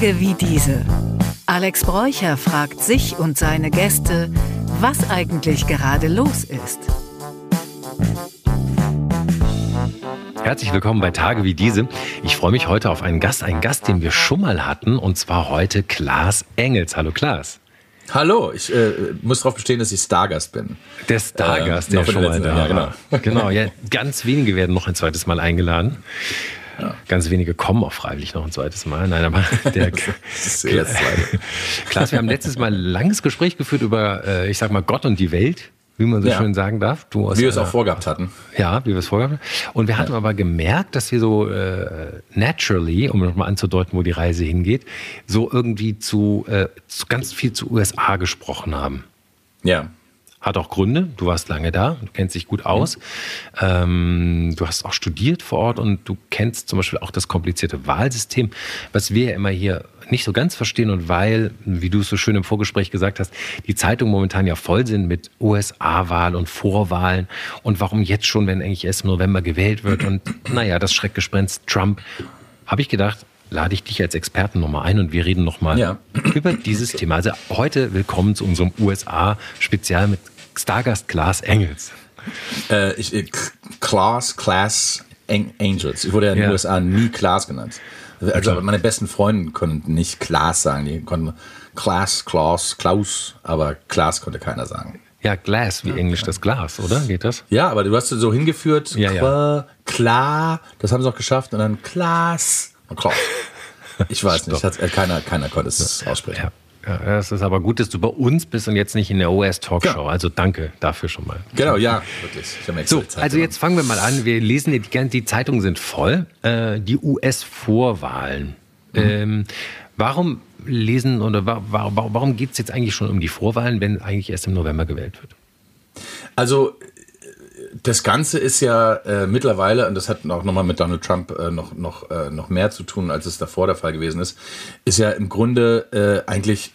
Tage wie diese. Alex Bräucher fragt sich und seine Gäste, was eigentlich gerade los ist. Herzlich willkommen bei Tage wie diese. Ich freue mich heute auf einen Gast, einen Gast, den wir schon mal hatten, und zwar heute Klaas Engels. Hallo Klaas. Hallo, ich äh, muss darauf bestehen, dass ich Stargast bin. Der Stargast, äh, der schon mal da ja, genau. Genau, ja, ganz wenige werden noch ein zweites Mal eingeladen. Ganz wenige kommen auch freiwillig noch ein zweites Mal. Nein, aber der Klaas, wir haben letztes Mal ein langes Gespräch geführt über, äh, ich sag mal, Gott und die Welt wie man so ja. schön sagen darf. Wie wir es auch vorgehabt hatten. Ja, wie wir es vorgehabt hatten. Und wir hatten ja. aber gemerkt, dass wir so äh, naturally, um nochmal anzudeuten, wo die Reise hingeht, so irgendwie zu, äh, zu ganz viel zu USA gesprochen haben. Ja. Hat auch Gründe. Du warst lange da, du kennst dich gut aus. Mhm. Ähm, du hast auch studiert vor Ort und du kennst zum Beispiel auch das komplizierte Wahlsystem, was wir ja immer hier nicht so ganz verstehen und weil, wie du es so schön im Vorgespräch gesagt hast, die Zeitungen momentan ja voll sind mit USA-Wahl und Vorwahlen und warum jetzt schon, wenn eigentlich erst im November gewählt wird und naja, das Schreckgespenst Trump, habe ich gedacht, lade ich dich als Experten nochmal ein und wir reden nochmal ja. über dieses Thema. Also heute willkommen zu unserem USA-Spezial mit Stargast Klaas Engels. Äh, ich, äh, Klaas, Klaas Angels. Ich wurde ja in den ja. USA nie Klaas genannt. Also okay. meine besten Freunde konnten nicht Klaas sagen. Die konnten Klaas, Klaus, Klaus, aber Klaas konnte keiner sagen. Ja, Glass, wie ja, Englisch das Glas, oder? Geht das? Ja, aber du hast so hingeführt, ja, ja. klar, das haben sie auch geschafft und dann Klaas und Klaus. Ich weiß nicht, hat, keiner, keiner konnte es aussprechen. Ja. Es ist aber gut, dass du bei uns bist und jetzt nicht in der OS-Talkshow. Ja. Also danke dafür schon mal. Genau, ja, wirklich. so, also jetzt fangen wir mal an. Wir lesen, die, die Zeitungen sind voll. Äh, die US-Vorwahlen. Mhm. Ähm, warum lesen oder warum, warum geht es jetzt eigentlich schon um die Vorwahlen, wenn eigentlich erst im November gewählt wird? Also das Ganze ist ja äh, mittlerweile, und das hat auch nochmal mit Donald Trump äh, noch, noch, äh, noch mehr zu tun, als es davor der Fall gewesen ist, ist ja im Grunde äh, eigentlich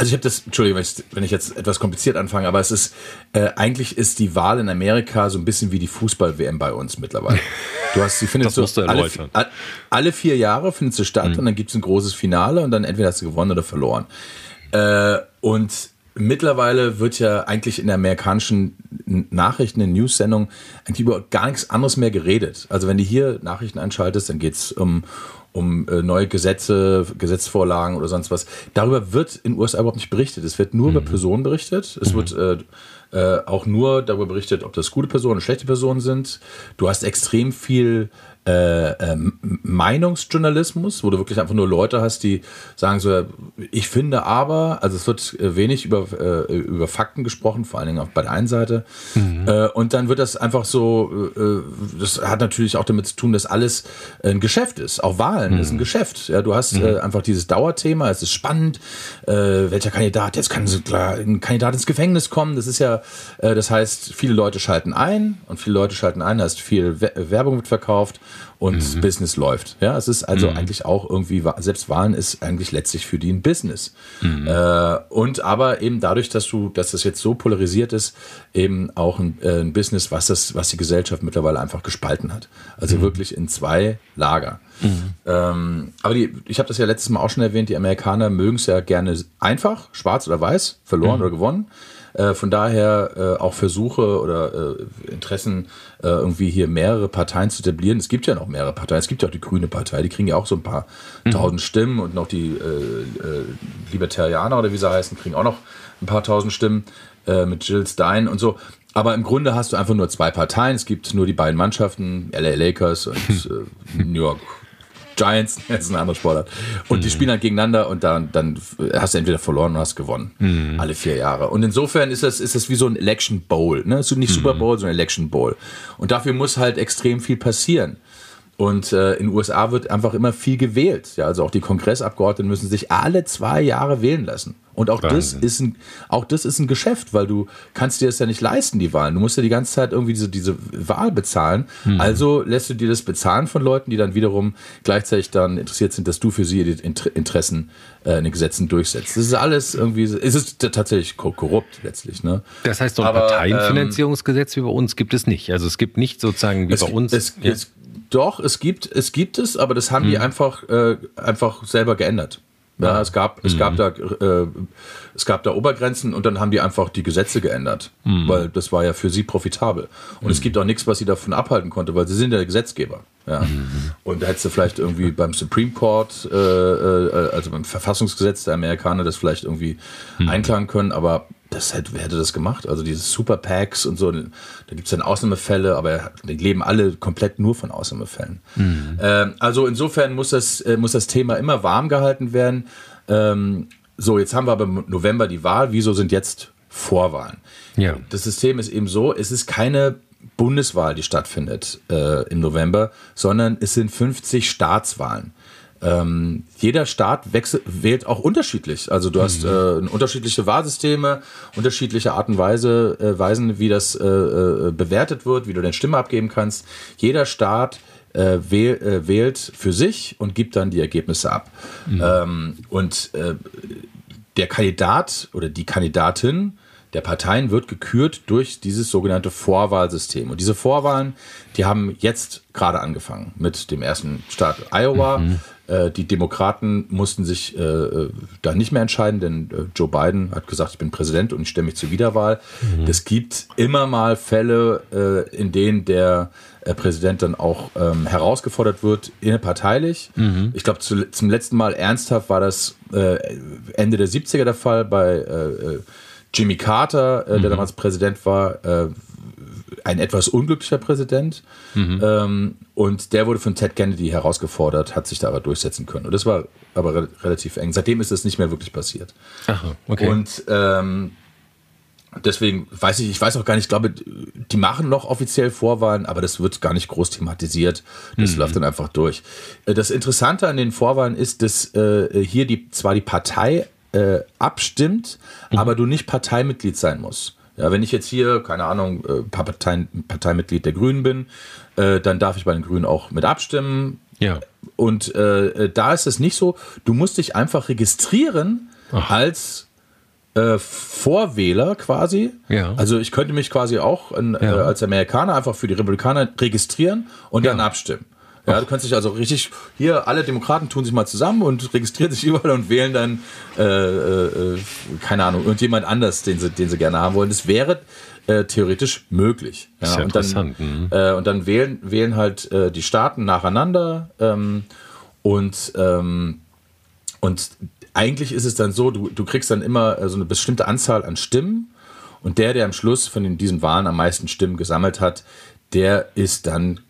also ich habe das, Entschuldigung, wenn ich jetzt etwas kompliziert anfange, aber es ist, äh, eigentlich ist die Wahl in Amerika so ein bisschen wie die Fußball-WM bei uns mittlerweile. Du hast, sie findet so alle, alle, vier Jahre findet sie statt mhm. und dann gibt es ein großes Finale und dann entweder hast du gewonnen oder verloren. Äh, und mittlerweile wird ja eigentlich in der amerikanischen Nachrichten, in News-Sendungen eigentlich über gar nichts anderes mehr geredet. Also wenn du hier Nachrichten einschaltest, dann geht es um, um äh, neue Gesetze, Gesetzvorlagen oder sonst was. Darüber wird in den USA überhaupt nicht berichtet. Es wird nur mhm. über Personen berichtet. Es mhm. wird äh, äh, auch nur darüber berichtet, ob das gute Personen oder schlechte Personen sind. Du hast extrem viel äh, äh, Meinungsjournalismus, wo du wirklich einfach nur Leute hast, die sagen so, ich finde aber, also es wird äh, wenig über, äh, über Fakten gesprochen, vor allen Dingen auch bei der einen Seite. Mhm. Äh, und dann wird das einfach so, äh, das hat natürlich auch damit zu tun, dass alles ein Geschäft ist. Auch Wahlen mhm. ist ein Geschäft. Ja, du hast mhm. einfach dieses Dauerthema, es ist spannend, welcher Kandidat, jetzt kann klar, ein Kandidat ins Gefängnis kommen. Das ist ja, das heißt, viele Leute schalten ein und viele Leute schalten ein, da ist viel Werbung wird verkauft und mhm. Business läuft. Ja, es ist also mhm. eigentlich auch irgendwie, selbst Wahlen ist eigentlich letztlich für die ein Business. Mhm. Äh, und aber eben dadurch, dass du, dass das jetzt so polarisiert ist, eben auch ein, äh, ein Business, was das, was die Gesellschaft mittlerweile einfach gespalten hat. Also mhm. wirklich in zwei Lager. Mhm. Ähm, aber die, ich habe das ja letztes Mal auch schon erwähnt, die Amerikaner mögen es ja gerne einfach, schwarz oder weiß, verloren mhm. oder gewonnen. Äh, von daher äh, auch Versuche oder äh, Interessen, äh, irgendwie hier mehrere Parteien zu etablieren. Es gibt ja noch mehrere Parteien. Es gibt ja auch die Grüne Partei, die kriegen ja auch so ein paar mhm. tausend Stimmen und noch die äh, äh, Libertarianer oder wie sie heißen, kriegen auch noch ein paar tausend Stimmen mit Jill Stein und so. Aber im Grunde hast du einfach nur zwei Parteien. Es gibt nur die beiden Mannschaften, LA Lakers und New York Giants, das ist ein anderer Sportart. Und mhm. die spielen halt gegeneinander und dann, dann hast du entweder verloren oder hast gewonnen. Mhm. Alle vier Jahre. Und insofern ist das, ist das wie so ein Election Bowl. Ne? Nicht Super mhm. Bowl, sondern Election Bowl. Und dafür muss halt extrem viel passieren. Und äh, in den USA wird einfach immer viel gewählt. Ja, also auch die Kongressabgeordneten müssen sich alle zwei Jahre wählen lassen. Und auch das ist ein, auch das ist ein Geschäft, weil du kannst dir das ja nicht leisten, die Wahlen. Du musst ja die ganze Zeit irgendwie diese, diese Wahl bezahlen. Mhm. Also lässt du dir das bezahlen von Leuten, die dann wiederum gleichzeitig dann interessiert sind, dass du für sie die Interessen äh, in den Gesetzen durchsetzt. Das ist alles irgendwie, es ist tatsächlich korrupt letztlich. Ne? Das heißt, so ein Parteienfinanzierungsgesetz ähm, wie bei uns gibt es nicht. Also es gibt nicht sozusagen wie es, bei uns. Es, es, doch, es gibt, es gibt es, aber das haben mhm. die einfach, äh, einfach selber geändert. Ja, ah. es gab, es mhm. gab da, äh, es gab da Obergrenzen und dann haben die einfach die Gesetze geändert, mhm. weil das war ja für sie profitabel. Und mhm. es gibt auch nichts, was sie davon abhalten konnte, weil sie sind ja der Gesetzgeber. Ja. Mhm. Und da hättest du vielleicht irgendwie beim Supreme Court, äh, äh, also beim Verfassungsgesetz der Amerikaner, das vielleicht irgendwie mhm. einklagen können, aber das hätte, wer hätte das gemacht? Also diese Super Packs und so, da gibt es dann Ausnahmefälle, aber die leben alle komplett nur von Ausnahmefällen. Mhm. Ähm, also insofern muss das, äh, muss das Thema immer warm gehalten werden. Ähm, so, jetzt haben wir aber im November die Wahl. Wieso sind jetzt Vorwahlen? Ja. Das System ist eben so, es ist keine Bundeswahl, die stattfindet äh, im November, sondern es sind 50 Staatswahlen. Ähm, jeder Staat wechsel, wählt auch unterschiedlich. Also du hast mhm. äh, unterschiedliche Wahlsysteme, unterschiedliche Art und Weise, äh, Weisen, wie das äh, äh bewertet wird, wie du deine Stimme abgeben kannst. Jeder Staat äh, wähl, äh, wählt für sich und gibt dann die Ergebnisse ab. Mhm. Ähm, und der Kandidat oder die Kandidatin der Parteien wird gekürt durch dieses sogenannte Vorwahlsystem. Und diese Vorwahlen, die haben jetzt gerade angefangen mit dem ersten Staat Iowa. Mhm. Äh, die Demokraten mussten sich äh, äh, da nicht mehr entscheiden, denn äh, Joe Biden hat gesagt, ich bin Präsident und ich stelle mich zur Wiederwahl. Es mhm. gibt immer mal Fälle, äh, in denen der äh, Präsident dann auch ähm, herausgefordert wird, innerparteilich. Mhm. Ich glaube, zu, zum letzten Mal ernsthaft war das Ende der 70er der Fall bei Jimmy Carter, der mhm. damals Präsident war, ein etwas unglücklicher Präsident. Mhm. Ähm, und der wurde von Ted Kennedy herausgefordert, hat sich da aber durchsetzen können. Und das war aber re relativ eng. Seitdem ist das nicht mehr wirklich passiert. Aha, okay. Und ähm, deswegen weiß ich, ich weiß auch gar nicht, ich glaube, die machen noch offiziell Vorwahlen, aber das wird gar nicht groß thematisiert. Das mhm. läuft dann einfach durch. Äh, das Interessante an den Vorwahlen ist, dass äh, hier die, zwar die Partei äh, abstimmt, mhm. aber du nicht Parteimitglied sein musst. Ja, wenn ich jetzt hier, keine Ahnung, äh, Parteien, Parteimitglied der Grünen bin, äh, dann darf ich bei den Grünen auch mit abstimmen. Ja. Und äh, da ist es nicht so, du musst dich einfach registrieren Ach. als äh, Vorwähler quasi. Ja. Also ich könnte mich quasi auch in, ja. Äh, als Amerikaner einfach für die Republikaner registrieren und ja. dann abstimmen. Ja, du kannst dich also richtig, hier alle Demokraten tun sich mal zusammen und registrieren sich überall und wählen dann, äh, äh, keine Ahnung, irgendjemand anders, den sie, den sie gerne haben wollen. Das wäre äh, theoretisch möglich. Ja, Sehr und dann, mhm. äh, und dann wählen, wählen halt äh, die Staaten nacheinander ähm, und, ähm, und eigentlich ist es dann so, du, du kriegst dann immer äh, so eine bestimmte Anzahl an Stimmen und der, der am Schluss von den, diesen Wahlen am meisten Stimmen gesammelt hat, der ist dann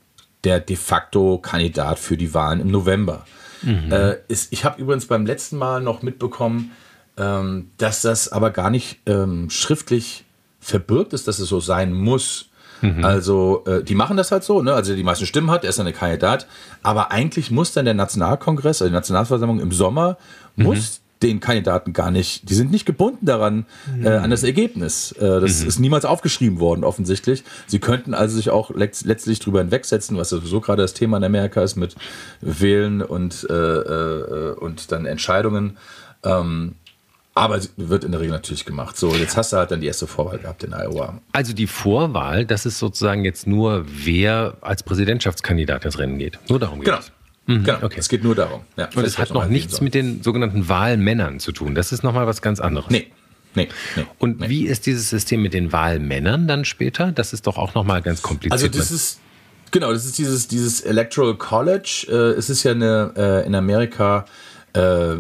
der de facto Kandidat für die Wahlen im November. Mhm. Äh, ist, ich habe übrigens beim letzten Mal noch mitbekommen, ähm, dass das aber gar nicht ähm, schriftlich verbirgt ist, dass es so sein muss. Mhm. Also äh, die machen das halt so, ne? Also die meisten Stimmen hat, er ist dann der Kandidat. Aber eigentlich muss dann der Nationalkongress, also die Nationalversammlung im Sommer, mhm. muss den Kandidaten gar nicht, die sind nicht gebunden daran, mhm. äh, an das Ergebnis. Äh, das mhm. ist niemals aufgeschrieben worden, offensichtlich. Sie könnten also sich auch letzt, letztlich drüber hinwegsetzen, was sowieso gerade das Thema in Amerika ist mit Wählen und, äh, äh, und dann Entscheidungen. Ähm, aber wird in der Regel natürlich gemacht. So, jetzt hast du halt dann die erste Vorwahl gehabt in Iowa. Also die Vorwahl, das ist sozusagen jetzt nur, wer als Präsidentschaftskandidat ins Rennen geht. Nur darum geht genau. Es. Mhm, genau, okay. es geht nur darum. Ja, und es hat noch nichts mit den sogenannten Wahlmännern zu tun. Das ist nochmal was ganz anderes. Nee. Nee, nee, und nee. wie ist dieses System mit den Wahlmännern dann später? Das ist doch auch nochmal ganz kompliziert. Also das ist, genau, das ist dieses, dieses Electoral College. Äh, es ist ja eine, äh, in Amerika äh,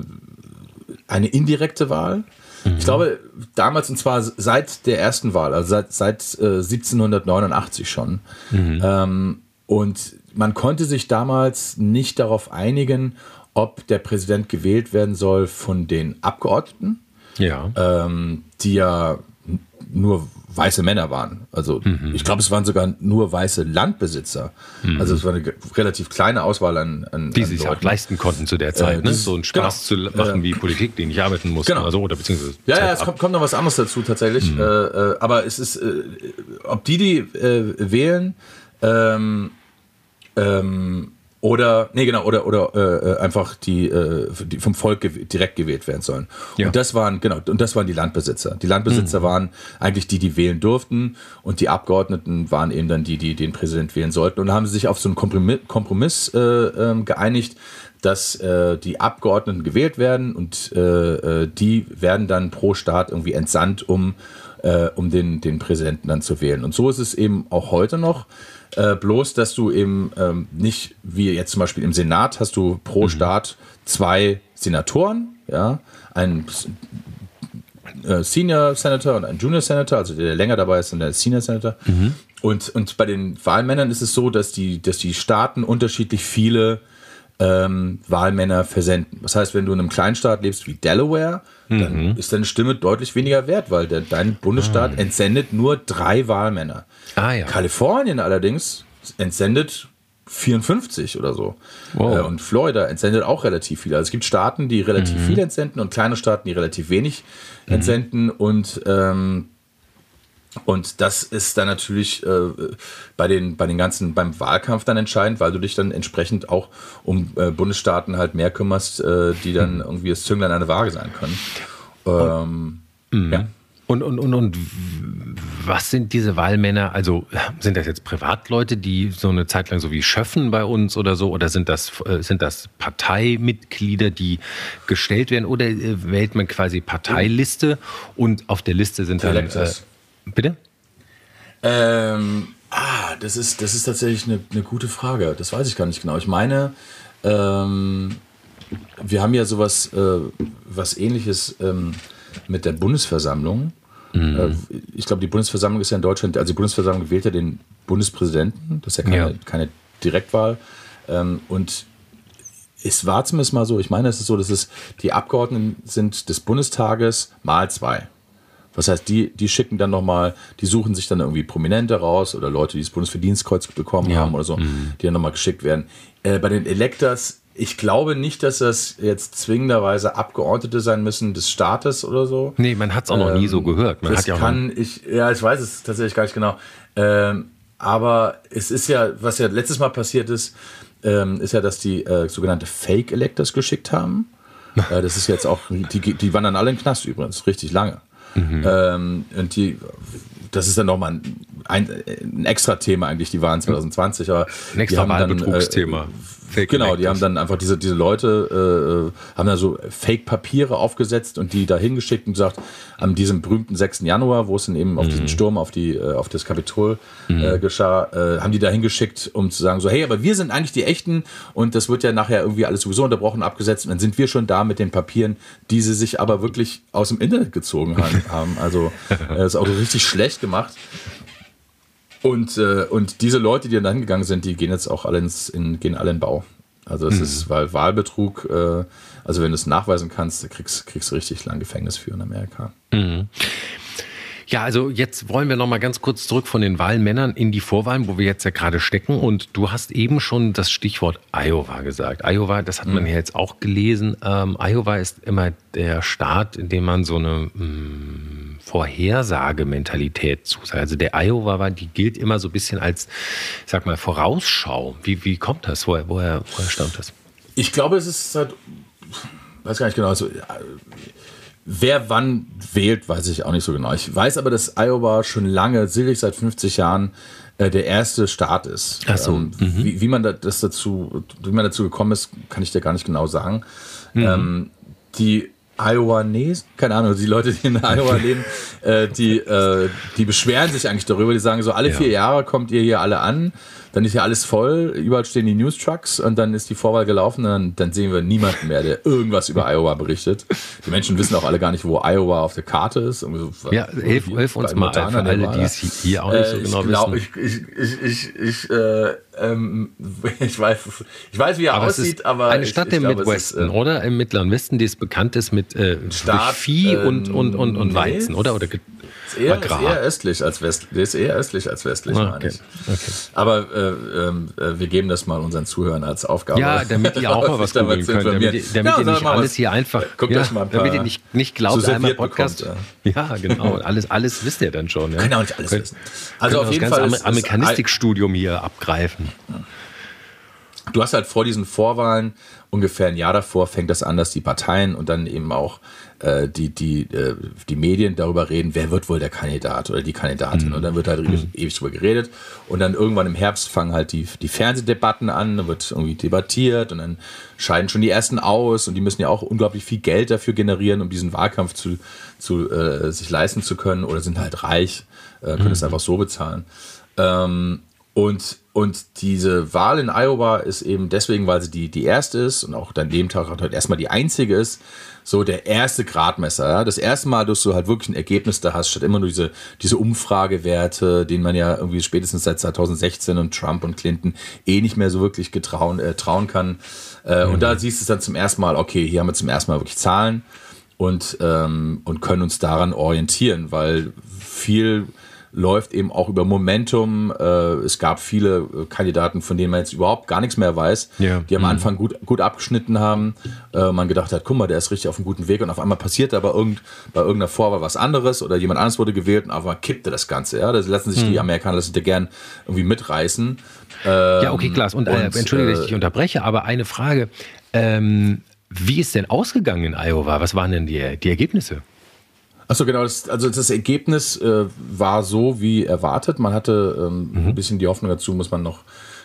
eine indirekte Wahl. Mhm. Ich glaube, damals und zwar seit der ersten Wahl, also seit, seit 1789 schon. Mhm. Ähm, und man konnte sich damals nicht darauf einigen, ob der Präsident gewählt werden soll von den Abgeordneten, ja. ähm, die ja nur weiße Männer waren. Also mhm. ich glaube, es waren sogar nur weiße Landbesitzer. Mhm. Also es war eine relativ kleine Auswahl an, an die an sich auch leisten konnten zu der Zeit, äh, ne? so einen Spaß genau. zu machen äh, wie Politik, den ich arbeiten muss genau. oder so oder beziehungsweise ja, ja, es kommt, kommt, noch was anderes dazu tatsächlich. Mhm. Äh, äh aber es ist, äh, ob die die äh, wählen ähm, ähm, oder, nee, genau, oder, oder äh, äh einfach die, äh, die vom Volk gew direkt gewählt werden sollen. Ja. Und das waren, genau, und das waren die Landbesitzer. Die Landbesitzer mhm. waren eigentlich die, die wählen durften und die Abgeordneten waren eben dann die, die den Präsident wählen sollten. Und da haben sie sich auf so einen Kompromiss, Kompromiss äh, äh, geeinigt, dass äh, die Abgeordneten gewählt werden und äh, äh, die werden dann pro Staat irgendwie entsandt, um, äh, um den, den Präsidenten dann zu wählen. Und so ist es eben auch heute noch. Äh, bloß, dass du eben ähm, nicht, wie jetzt zum Beispiel im Senat, hast du pro mhm. Staat zwei Senatoren, ja, ein äh, Senior Senator und ein Junior Senator, also der, der länger dabei ist, und der Senior Senator. Mhm. Und, und bei den Wahlmännern ist es so, dass die, dass die Staaten unterschiedlich viele ähm, Wahlmänner versenden. Das heißt, wenn du in einem Kleinstaat lebst wie Delaware, mhm. dann ist deine Stimme deutlich weniger wert, weil der, dein Bundesstaat ah. entsendet nur drei Wahlmänner. Ah, ja. Kalifornien allerdings entsendet 54 oder so. Wow. Äh, und Florida entsendet auch relativ viel. Also es gibt Staaten, die relativ mhm. viel entsenden und kleine Staaten, die relativ wenig mhm. entsenden. Und ähm, und das ist dann natürlich äh, bei, den, bei den ganzen, beim Wahlkampf dann entscheidend, weil du dich dann entsprechend auch um äh, Bundesstaaten halt mehr kümmerst, äh, die dann mhm. irgendwie das Zünglein an der Waage sein können. Ähm, mhm. Ja. Und, und, und, und was sind diese Wahlmänner? Also sind das jetzt Privatleute, die so eine Zeit lang so wie schöffen bei uns oder so? Oder sind das, äh, sind das Parteimitglieder, die gestellt werden? Oder äh, wählt man quasi Parteiliste und auf der Liste sind dann. Äh, Bitte? Ähm, ah, das ist, das ist tatsächlich eine, eine gute Frage. Das weiß ich gar nicht genau. Ich meine, ähm, wir haben ja sowas, äh, was ähnliches ähm, mit der Bundesversammlung. Mhm. Äh, ich glaube, die Bundesversammlung ist ja in Deutschland, also die Bundesversammlung wählt ja den Bundespräsidenten. Das ist ja keine, ja. keine Direktwahl. Ähm, und es war zumindest mal so, ich meine, es ist so, dass es die Abgeordneten sind des Bundestages mal zwei. Was heißt, die, die schicken dann nochmal, die suchen sich dann irgendwie Prominente raus oder Leute, die das Bundesverdienstkreuz bekommen ja. haben oder so, mhm. die dann nochmal geschickt werden. Äh, bei den Electors, ich glaube nicht, dass das jetzt zwingenderweise Abgeordnete sein müssen des Staates oder so. Nee, man hat es auch noch ähm, nie so gehört. Man das ja kann ich, ja, ich weiß es tatsächlich gar nicht genau. Ähm, aber es ist ja, was ja letztes Mal passiert ist, ähm, ist ja, dass die äh, sogenannte Fake Electors geschickt haben. äh, das ist jetzt auch, die, die waren dann alle im Knast übrigens, richtig lange. Mhm. Ähm, und die, das ist dann nochmal ein, ein, ein extra Thema eigentlich, die waren 2020, aber ein extra Wahlbetrugsthema. Äh, Fake genau, die haben dann einfach diese, diese Leute, äh, haben da so Fake-Papiere aufgesetzt und die da hingeschickt und gesagt, an diesem berühmten 6. Januar, wo es dann eben auf mhm. diesen Sturm auf, die, äh, auf das Kapitol mhm. äh, geschah, äh, haben die da hingeschickt, um zu sagen, so, hey, aber wir sind eigentlich die Echten und das wird ja nachher irgendwie alles sowieso unterbrochen, abgesetzt und dann sind wir schon da mit den Papieren, die sie sich aber wirklich aus dem Internet gezogen haben. Also, äh, ist auch richtig schlecht gemacht. Und, äh, und diese Leute, die dann hingegangen sind, die gehen jetzt auch alle ins, in, gehen alle in Bau. Also es mhm. ist, weil Wahlbetrug, äh, also wenn du es nachweisen kannst, kriegst, kriegst du richtig lang Gefängnis für in Amerika. Mhm. Ja, also jetzt wollen wir noch mal ganz kurz zurück von den Wahlmännern in die Vorwahlen, wo wir jetzt ja gerade stecken. Und du hast eben schon das Stichwort Iowa gesagt. Iowa, das hat man mhm. ja jetzt auch gelesen. Ähm, Iowa ist immer der Staat, in dem man so eine mh, mm, Vorhersagementalität zusagt. Also der Iowa, die gilt immer so ein bisschen als, sag mal, Vorausschau. Wie, wie kommt das? Woher, woher, woher stammt das? Ich glaube, es ist halt, weiß gar nicht genau, also Wer wann wählt, weiß ich auch nicht so genau. Ich weiß aber, dass Iowa schon lange, sicherlich seit 50 Jahren, äh, der erste Staat ist. Ach so. Ähm, mhm. wie, wie, man das dazu, wie man dazu gekommen ist, kann ich dir gar nicht genau sagen. Mhm. Ähm, die Iowa, nee, keine Ahnung, die Leute, die in Iowa leben, äh, die, äh, die beschweren sich eigentlich darüber, die sagen so, alle ja. vier Jahre kommt ihr hier alle an dann ist ja alles voll, überall stehen die News Trucks und dann ist die Vorwahl gelaufen und dann, dann sehen wir niemanden mehr, der irgendwas über Iowa berichtet. Die Menschen wissen auch alle gar nicht, wo Iowa auf der Karte ist. So, ja, hilf, hilf uns mal für alle, die es hier auch nicht so äh, genau ich glaub, wissen. Ich, ich, ich, ich, äh, ähm, ich, weiß, ich weiß, wie er aber aussieht, aber. Eine Stadt im Midwesten, ist, äh, oder? Im Mittleren Westen, die ist bekannt ist mit äh, Staat, Vieh und, und, und, und Weizen, nee, oder? Oder ist eher, ist eher östlich als westlich. Ist eher östlich als westlich, ah, meine ich. Okay. Aber äh, ähm, äh, wir geben das mal unseren Zuhörern als Aufgabe. Ja, damit ihr auch mal was googeln könnt. Damit, ihr, damit ja, ihr nicht alles hier einfach. Guckt ja, euch mal ein paar Damit ihr nicht, nicht glaubt, so einmal Podcast. Bekommt, ja. ja. genau. Alles, alles wisst ihr dann schon. Ja. Kann ja auch nicht alles wissen. Also auf jeden Fall. Das Amerikanistikstudium hier abgreifen. du hast halt vor diesen Vorwahlen, ungefähr ein Jahr davor, fängt das an, dass die Parteien und dann eben auch äh, die, die, äh, die Medien darüber reden, wer wird wohl der Kandidat oder die Kandidatin. Mhm. Und dann wird halt mhm. ewig drüber geredet. Und dann irgendwann im Herbst fangen halt die, die Fernsehdebatten an, dann wird irgendwie debattiert und dann scheiden schon die ersten aus und die müssen ja auch unglaublich viel Geld dafür generieren, um diesen Wahlkampf zu, zu äh, sich leisten zu können oder sind halt reich, äh, können es mhm. einfach so bezahlen. Ähm, und, und diese Wahl in Iowa ist eben deswegen, weil sie die, die erste ist und auch dann dem Tag halt erstmal die einzige ist, so der erste Gradmesser. Ja? Das erste Mal, dass du halt wirklich ein Ergebnis da hast, statt immer nur diese, diese Umfragewerte, denen man ja irgendwie spätestens seit 2016 und Trump und Clinton eh nicht mehr so wirklich getrauen, äh, trauen kann. Äh, mhm. Und da siehst du es dann zum ersten Mal, okay, hier haben wir zum ersten Mal wirklich Zahlen und, ähm, und können uns daran orientieren, weil viel läuft eben auch über Momentum. Äh, es gab viele äh, Kandidaten, von denen man jetzt überhaupt gar nichts mehr weiß, ja. die am mhm. Anfang gut, gut abgeschnitten haben. Äh, man gedacht hat, guck mal, der ist richtig auf einem guten Weg und auf einmal passiert aber irgend, bei irgendeiner Vorwahl was anderes oder jemand anderes wurde gewählt und auf einmal kippte das Ganze. Ja? Da lassen sich mhm. die Amerikaner das ja gern irgendwie mitreißen. Ähm, ja, okay, Klaas. Und, äh, und entschuldige, dass ich dich unterbreche, aber eine Frage. Ähm, wie ist denn ausgegangen in Iowa? Was waren denn die, die Ergebnisse? Achso, genau. Das, also das Ergebnis äh, war so wie erwartet. Man hatte ähm, mhm. ein bisschen die Hoffnung dazu, muss man noch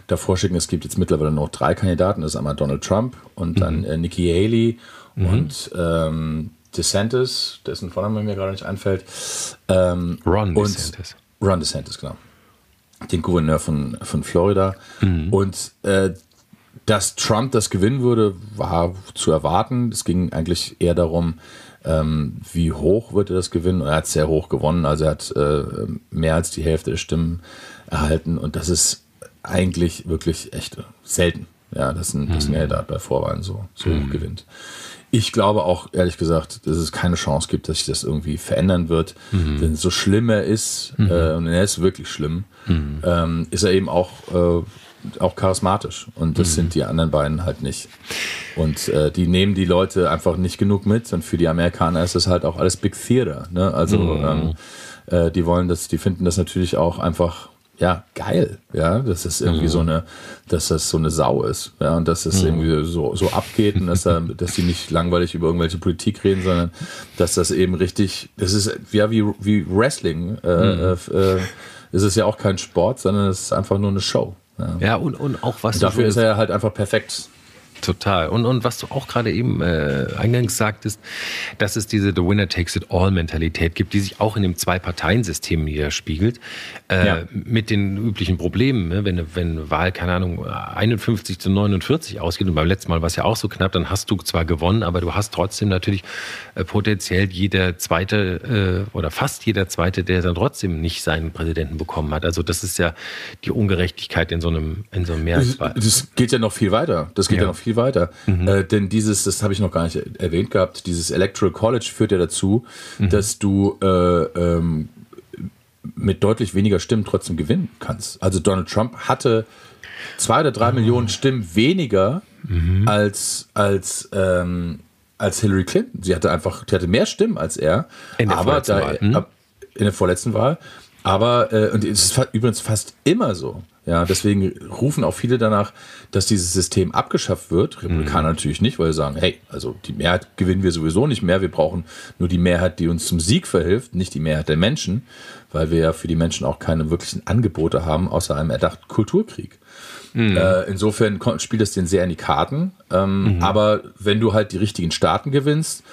davor schicken. Es gibt jetzt mittlerweile noch drei Kandidaten. Das ist einmal Donald Trump und mhm. dann äh, Nikki Haley mhm. und ähm, DeSantis, dessen Vorname mir gerade nicht einfällt. Ähm, Ron DeSantis. Ron DeSantis, genau. Den Gouverneur von, von Florida. Mhm. Und äh, dass Trump das gewinnen würde, war zu erwarten. Es ging eigentlich eher darum, ähm, wie hoch wird er das gewinnen? Er hat sehr hoch gewonnen, also er hat äh, mehr als die Hälfte der Stimmen erhalten und das ist eigentlich wirklich echt selten, ja, dass ein, mhm. dass ein Kandidat bei Vorwahlen so, so mhm. hoch gewinnt. Ich glaube auch, ehrlich gesagt, dass es keine Chance gibt, dass sich das irgendwie verändern wird. Mhm. Denn so schlimm er ist, mhm. äh, und er ist wirklich schlimm, mhm. ähm, ist er eben auch äh, auch charismatisch. Und das mhm. sind die anderen beiden halt nicht. Und äh, die nehmen die Leute einfach nicht genug mit. Und für die Amerikaner ist das halt auch alles Big Theater. Ne? Also mhm. ähm, äh, die wollen das, die finden das natürlich auch einfach ja, geil, ja, dass das irgendwie mhm. so eine, dass das so eine Sau ist, ja, und dass es mhm. irgendwie so, so abgeht und dass, da, dass die nicht langweilig über irgendwelche Politik reden, sondern dass das eben richtig, das ist ja wie, wie Wrestling, äh, mhm. äh, äh ist es ja auch kein Sport, sondern es ist einfach nur eine Show. Ja, und, und auch was. Und dafür ist er halt einfach perfekt. Total. Und, und was du auch gerade eben äh, eingangs sagtest, dass es diese The Winner Takes It All Mentalität gibt, die sich auch in dem Zwei-Parteien-System widerspiegelt, äh, ja. mit den üblichen Problemen. Ne? Wenn, wenn Wahl, keine Ahnung, 51 zu 49 ausgeht, und beim letzten Mal war es ja auch so knapp, dann hast du zwar gewonnen, aber du hast trotzdem natürlich äh, potenziell jeder Zweite äh, oder fast jeder Zweite, der dann trotzdem nicht seinen Präsidenten bekommen hat. Also das ist ja die Ungerechtigkeit in so einem, in so einem Mehrheitswahl. Das geht ja noch viel weiter. Das geht ja, ja noch viel viel weiter. Mhm. Äh, denn dieses, das habe ich noch gar nicht erwähnt gehabt, dieses Electoral College führt ja dazu, mhm. dass du äh, ähm, mit deutlich weniger Stimmen trotzdem gewinnen kannst. Also Donald Trump hatte zwei oder drei oh. Millionen Stimmen weniger mhm. als, als, ähm, als Hillary Clinton. Sie hatte einfach, sie hatte mehr Stimmen als er. In der aber da, Wahl. Hm? In der vorletzten Wahl. Aber, äh, und es ist übrigens fast immer so. Ja, deswegen rufen auch viele danach, dass dieses System abgeschafft wird. Republikaner mhm. natürlich nicht, weil sie sagen, hey, also die Mehrheit gewinnen wir sowieso nicht mehr. Wir brauchen nur die Mehrheit, die uns zum Sieg verhilft, nicht die Mehrheit der Menschen, weil wir ja für die Menschen auch keine wirklichen Angebote haben, außer einem erdachten Kulturkrieg. Mhm. Äh, insofern spielt es den sehr in die Karten. Ähm, mhm. Aber wenn du halt die richtigen Staaten gewinnst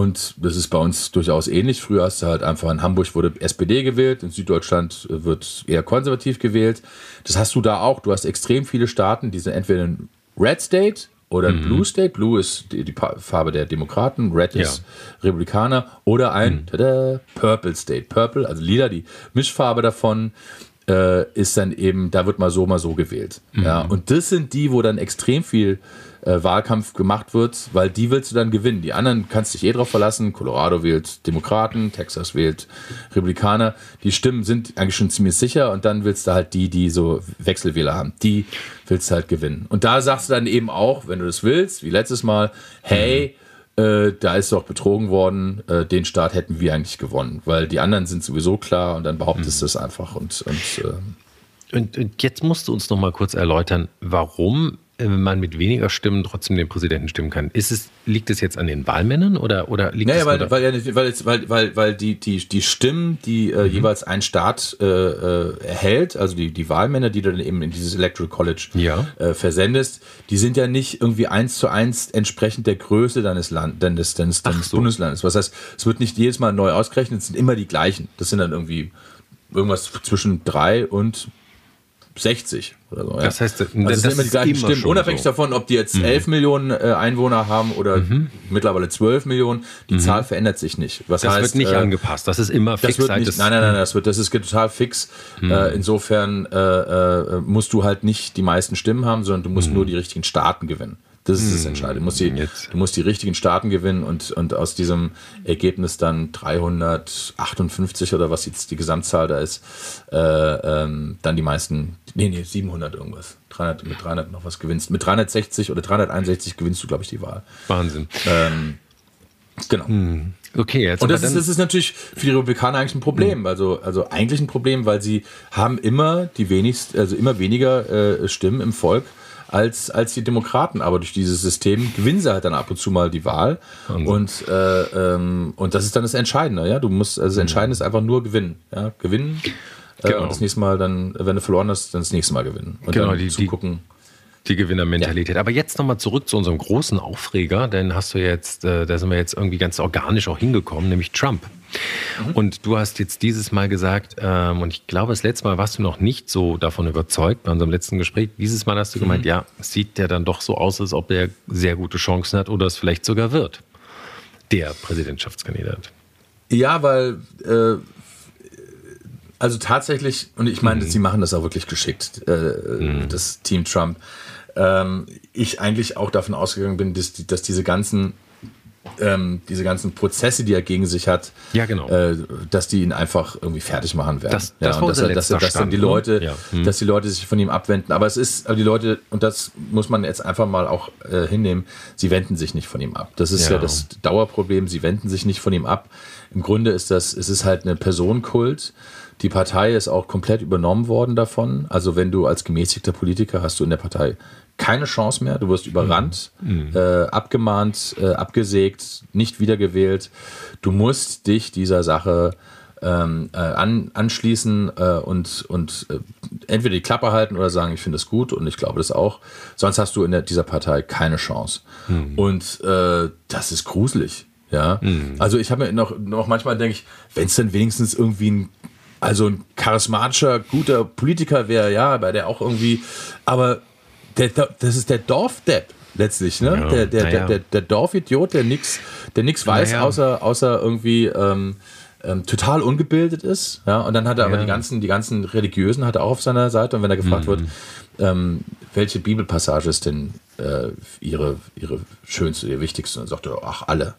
und das ist bei uns durchaus ähnlich. Früher hast du halt einfach in Hamburg wurde SPD gewählt, in Süddeutschland wird eher konservativ gewählt. Das hast du da auch. Du hast extrem viele Staaten, die sind entweder ein Red State oder ein mhm. Blue State. Blue ist die, die, Farbe der Demokraten, Red ja. ist Republikaner oder ein mhm. tada, Purple State. Purple, also lila, die Mischfarbe davon äh, ist dann eben, da wird mal so, mal so gewählt. Mhm. Ja, und das sind die, wo dann extrem viel äh, Wahlkampf gemacht wird, weil die willst du dann gewinnen. Die anderen kannst dich eh drauf verlassen. Colorado wählt Demokraten, Texas wählt Republikaner. Die Stimmen sind eigentlich schon ziemlich sicher und dann willst du halt die, die so Wechselwähler haben. Die willst du halt gewinnen. Und da sagst du dann eben auch, wenn du das willst, wie letztes Mal, hey, mhm. äh, da ist doch betrogen worden, äh, den Staat hätten wir eigentlich gewonnen, weil die anderen sind sowieso klar und dann behauptest mhm. du es einfach und, und, äh, und, und jetzt musst du uns noch mal kurz erläutern, warum äh, man mit weniger Stimmen trotzdem den Präsidenten stimmen kann. Ist es, liegt es jetzt an den Wahlmännern oder, oder liegt naja, es weil, weil, weil, weil, weil, weil die, die, die Stimmen, die äh, mhm. jeweils ein Staat äh, äh, erhält, also die, die Wahlmänner, die du dann eben in dieses Electoral College ja. äh, versendest, die sind ja nicht irgendwie eins zu eins entsprechend der Größe deines, Land, deines, deines, deines so. Bundeslandes. Was heißt, es wird nicht jedes Mal neu ausgerechnet, es sind immer die gleichen. Das sind dann irgendwie irgendwas zwischen drei und 60 oder so. Ja. Das heißt, also das sind immer die gleichen Stimmen. Unabhängig so. davon, ob die jetzt mhm. 11 Millionen äh, Einwohner haben oder mhm. mittlerweile 12 Millionen, die mhm. Zahl verändert sich nicht. Was das heißt, wird nicht äh, angepasst, das ist immer fix. Das nicht, nein, nein, nein, das, wird, das ist total fix. Mhm. Äh, insofern äh, äh, musst du halt nicht die meisten Stimmen haben, sondern du musst mhm. nur die richtigen Staaten gewinnen. Das ist das hm, Entscheidende. Du musst, die, du musst die richtigen Staaten gewinnen und, und aus diesem Ergebnis dann 358 oder was jetzt die Gesamtzahl da ist, äh, ähm, dann die meisten, nee, nee, 700 irgendwas. 300, mit 300 noch was gewinnst. Mit 360 oder 361 gewinnst du, glaube ich, die Wahl. Wahnsinn. Ähm, genau. Hm. Okay, jetzt und das ist, das ist natürlich für die Republikaner eigentlich ein Problem. Hm. Also, also eigentlich ein Problem, weil sie haben immer die wenigst, also immer weniger äh, Stimmen im Volk als, als die Demokraten. Aber durch dieses System gewinnen sie halt dann ab und zu mal die Wahl. Und, äh, ähm, und das ist dann das Entscheidende. Ja? Du musst, also das mhm. Entscheidende ist einfach nur gewinnen. Ja? Gewinnen. Äh, genau. und das nächste Mal dann, wenn du verloren hast, dann das nächste Mal gewinnen. Und genau, dann die, zugucken. Die Gewinnermentalität. Ja. Aber jetzt nochmal zurück zu unserem großen Aufreger, denn hast du jetzt, äh, da sind wir jetzt irgendwie ganz organisch auch hingekommen, nämlich Trump. Mhm. Und du hast jetzt dieses Mal gesagt, ähm, und ich glaube, das letzte Mal warst du noch nicht so davon überzeugt bei unserem letzten Gespräch. Dieses Mal hast du mhm. gemeint, ja, es sieht ja dann doch so aus, als ob er sehr gute Chancen hat oder es vielleicht sogar wird, der Präsidentschaftskandidat. Ja, weil äh, also tatsächlich, und ich meine, mhm. sie machen das auch wirklich geschickt, äh, mhm. das Team Trump. Ähm, ich eigentlich auch davon ausgegangen bin, dass, dass diese ganzen ähm, diese ganzen Prozesse, die er gegen sich hat, ja, genau. äh, dass die ihn einfach irgendwie fertig machen werden. Das, das ja, und dass, er, dass, dass dann die ne? Leute, ja. hm. dass die Leute sich von ihm abwenden. Aber es ist, aber die Leute, und das muss man jetzt einfach mal auch äh, hinnehmen, sie wenden sich nicht von ihm ab. Das ist ja. ja. das Dauerproblem, sie wenden sich nicht von ihm ab. Im Grunde ist das, es ist halt eine Personenkult. Die Partei ist auch komplett übernommen worden davon. Also wenn du als gemäßigter Politiker hast du in der Partei keine Chance mehr. Du wirst überrannt, mhm. äh, abgemahnt, äh, abgesägt, nicht wiedergewählt. Du musst dich dieser Sache ähm, äh, an, anschließen äh, und, und äh, entweder die Klappe halten oder sagen, ich finde es gut und ich glaube das auch. Sonst hast du in der, dieser Partei keine Chance. Mhm. Und äh, das ist gruselig. Ja, mhm. also ich habe mir noch, noch manchmal denke ich, wenn es dann wenigstens irgendwie ein also ein charismatischer, guter Politiker wäre, ja, bei der auch irgendwie, aber der, das ist der Dorfdepp letztlich, ne? Ja, der, der, ja. der, der, der Dorfidiot, der nichts der nix weiß, ja. außer, außer irgendwie ähm, ähm, total ungebildet ist. Ja? Und dann hat er aber die ganzen, die ganzen Religiösen hat er auch auf seiner Seite. Und wenn er gefragt mhm. wird, ähm, welche Bibelpassage ist denn äh, ihre, ihre schönste, ihr wichtigste, dann sagt er, ach, alle.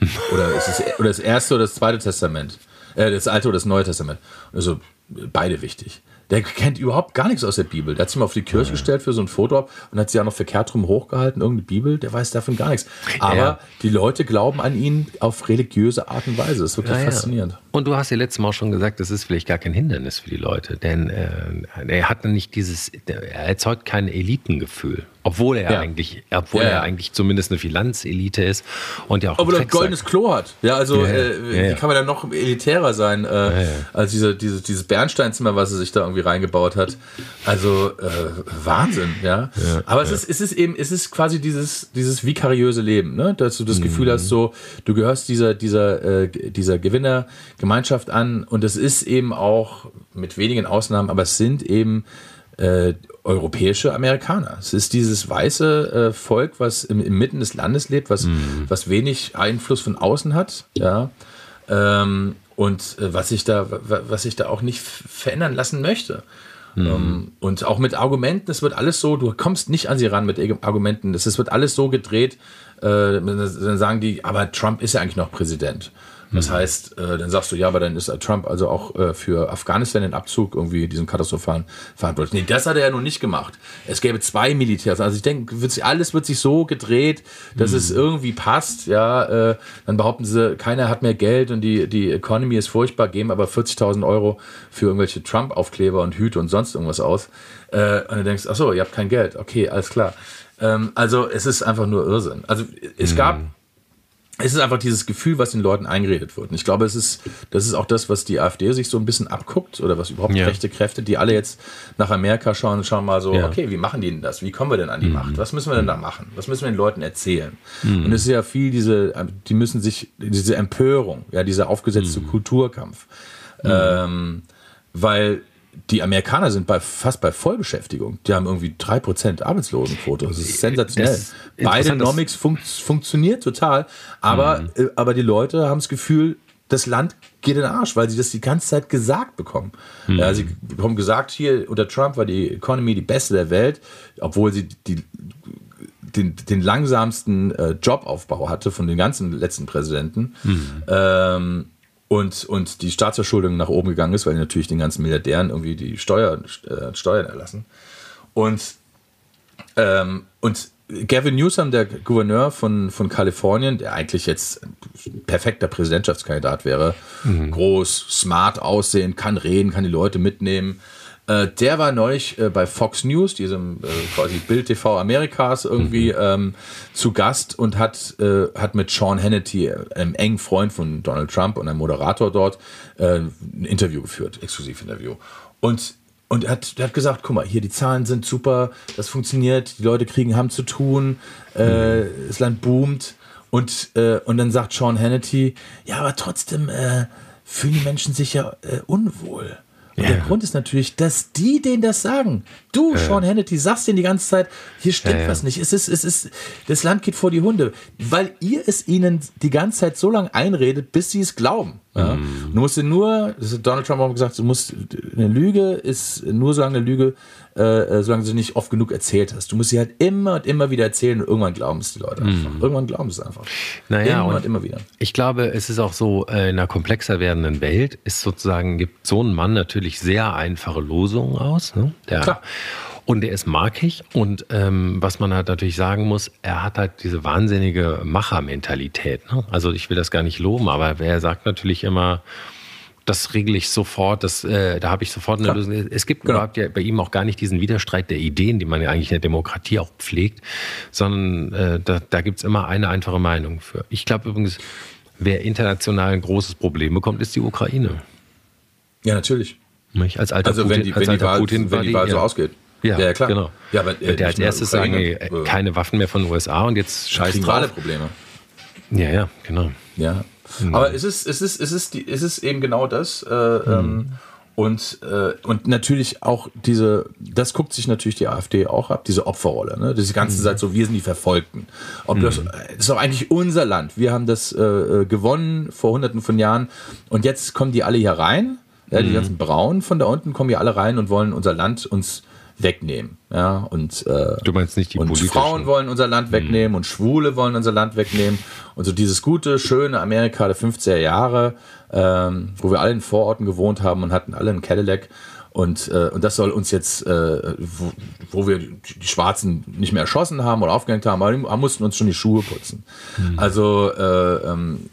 oder, ist es, oder das erste oder das zweite Testament. Äh, das alte oder das neue Testament. Also beide wichtig. Der kennt überhaupt gar nichts aus der Bibel. Der hat sich mal auf die Kirche ja. gestellt für so ein Foto und hat sie ja noch verkehrt rum hochgehalten, irgendeine Bibel. Der weiß davon gar nichts. Aber ja. die Leute glauben an ihn auf religiöse Art und Weise. Das ist wirklich ja, faszinierend. Und du hast ja letztes Mal auch schon gesagt, das ist vielleicht gar kein Hindernis für die Leute, denn äh, er hat nicht dieses, er erzeugt kein Elitengefühl. Obwohl er ja. eigentlich, obwohl ja, er eigentlich zumindest eine Finanzelite ist und ja auch. Aber ein goldenes Klo hat. Ja, also äh, wie kann man dann noch elitärer sein äh, als diese, diese, dieses Bernsteinzimmer, was er sich da irgendwie reingebaut hat. Also äh, Wahnsinn, ja. Aber es ist, es ist eben, es ist quasi dieses, dieses vikariöse Leben, ne? Dass du das mhm. Gefühl hast, so, du gehörst dieser, dieser, äh, dieser Gewinnergemeinschaft an und es ist eben auch mit wenigen Ausnahmen, aber es sind eben äh, europäische Amerikaner. Es ist dieses weiße äh, Volk, was im, inmitten des Landes lebt, was, mhm. was wenig Einfluss von außen hat, ja. Ähm, und äh, was sich da, was sich da auch nicht verändern lassen möchte. Mhm. Ähm, und auch mit Argumenten, es wird alles so, du kommst nicht an sie ran mit Argumenten, es wird alles so gedreht, äh, dann sagen die, aber Trump ist ja eigentlich noch Präsident. Das mhm. heißt, äh, dann sagst du, ja, aber dann ist Trump also auch äh, für Afghanistan den Abzug irgendwie diesen katastrophalen verantwortlich. Nee, das hat er ja nun nicht gemacht. Es gäbe zwei Militärs. Also ich denke, wird alles wird sich so gedreht, dass mhm. es irgendwie passt. Ja, äh, dann behaupten sie, keiner hat mehr Geld und die, die Economy ist furchtbar, geben aber 40.000 Euro für irgendwelche Trump-Aufkleber und Hüte und sonst irgendwas aus. Äh, und du denkst, ach so, ihr habt kein Geld. Okay, alles klar. Ähm, also es ist einfach nur Irrsinn. Also es mhm. gab es ist einfach dieses Gefühl, was den Leuten eingeredet wird. Und ich glaube, es ist, das ist auch das, was die AfD sich so ein bisschen abguckt oder was überhaupt ja. rechte Kräfte, die alle jetzt nach Amerika schauen und schauen mal so, ja. okay, wie machen die denn das? Wie kommen wir denn an die mhm. Macht? Was müssen wir denn da machen? Was müssen wir den Leuten erzählen? Mhm. Und es ist ja viel diese, die müssen sich, diese Empörung, ja, dieser aufgesetzte mhm. Kulturkampf. Mhm. Ähm, weil die Amerikaner sind bei, fast bei Vollbeschäftigung. Die haben irgendwie 3% Arbeitslosenquote. Das ist sensationell. Beide Nomics fun funktioniert total, aber, mhm. äh, aber die Leute haben das Gefühl, das Land geht in den Arsch, weil sie das die ganze Zeit gesagt bekommen. Mhm. Ja, sie bekommen gesagt, hier unter Trump war die Economy die beste der Welt, obwohl sie die, den, den langsamsten äh, Jobaufbau hatte von den ganzen letzten Präsidenten. Mhm. Ähm, und, und die Staatsverschuldung nach oben gegangen ist, weil die natürlich den ganzen Milliardären irgendwie die Steuer, äh, Steuern erlassen. Und, ähm, und Gavin Newsom, der Gouverneur von, von Kalifornien, der eigentlich jetzt ein perfekter Präsidentschaftskandidat wäre, mhm. groß, smart aussehen, kann reden, kann die Leute mitnehmen, äh, der war neulich äh, bei Fox News, diesem äh, quasi Bild TV Amerikas, irgendwie mhm. ähm, zu Gast und hat, äh, hat mit Sean Hannity, einem engen Freund von Donald Trump und einem Moderator dort, äh, ein Interview geführt, Exklusivinterview. Und und er hat, hat gesagt, guck mal, hier die Zahlen sind super, das funktioniert, die Leute kriegen, haben zu tun, äh, mhm. das Land boomt. Und, äh, und dann sagt Sean Hannity, ja, aber trotzdem äh, fühlen die Menschen sich ja äh, unwohl. Und ja. der Grund ist natürlich, dass die denen das sagen. Du, ja. Sean Hannity, sagst denen die ganze Zeit, hier stimmt ja, was nicht. Es ist, es ist, das Land geht vor die Hunde. Weil ihr es ihnen die ganze Zeit so lange einredet, bis sie es glauben. Ja? Mhm. Du musst nur, das hat Donald Trump auch gesagt, du musst, eine Lüge ist nur so lange eine Lüge, äh, äh, solange du sie nicht oft genug erzählt hast. Du musst sie halt immer und immer wieder erzählen und irgendwann glauben es die Leute einfach. Mhm. Irgendwann glauben es einfach. Naja, immer und, und immer wieder. Ich glaube, es ist auch so, äh, in einer komplexer werdenden Welt ist sozusagen, gibt so ein Mann natürlich sehr einfache Losungen aus. Ne? Der, Klar. Und er ist markig und ähm, was man halt natürlich sagen muss, er hat halt diese wahnsinnige Machermentalität. Ne? Also ich will das gar nicht loben, aber er sagt natürlich immer, das regle ich sofort, das, äh, da habe ich sofort eine Klar. Lösung. Es gibt genau. überhaupt ja bei ihm auch gar nicht diesen Widerstreit der Ideen, die man ja eigentlich in der Demokratie auch pflegt, sondern äh, da, da gibt es immer eine einfache Meinung für. Ich glaube übrigens, wer international ein großes Problem bekommt, ist die Ukraine. Ja, natürlich. Nicht? Als alter also Putin, wenn die, als wenn die Wahl, Putin wenn die Wahl so ausgeht. Ja, ja, klar. Genau. Ja, aber, äh, der als erstes sagen, ey, äh, keine Waffen mehr von den USA und jetzt scheiß drauf. Probleme. Ja, ja, genau. Ja. Mhm. Aber es ist, es ist, es ist, die, es ist eben genau das. Äh, ähm, mhm. und, äh, und natürlich auch diese, das guckt sich natürlich die AfD auch ab, diese Opferrolle. Ne? Diese ganze mhm. Zeit so, wir sind die Verfolgten. Ob das, mhm. das ist doch eigentlich unser Land. Wir haben das äh, äh, gewonnen vor hunderten von Jahren und jetzt kommen die alle hier rein. Ja, die mhm. ganzen Braunen von da unten kommen hier alle rein und wollen unser Land uns wegnehmen. Ja, und, äh, du meinst nicht die und Frauen wollen unser Land hm. wegnehmen mhm. und Schwule wollen unser Land wegnehmen. Und so dieses gute, schöne Amerika der 50er Jahre, ähm, wo wir alle in Vororten gewohnt haben und hatten alle einen Cadillac. Und, äh, und das soll uns jetzt, äh, wo, wo, wir die Schwarzen nicht mehr erschossen haben oder aufgehängt haben, aber mussten uns schon die Schuhe putzen. Mhm. Also, äh, ähm,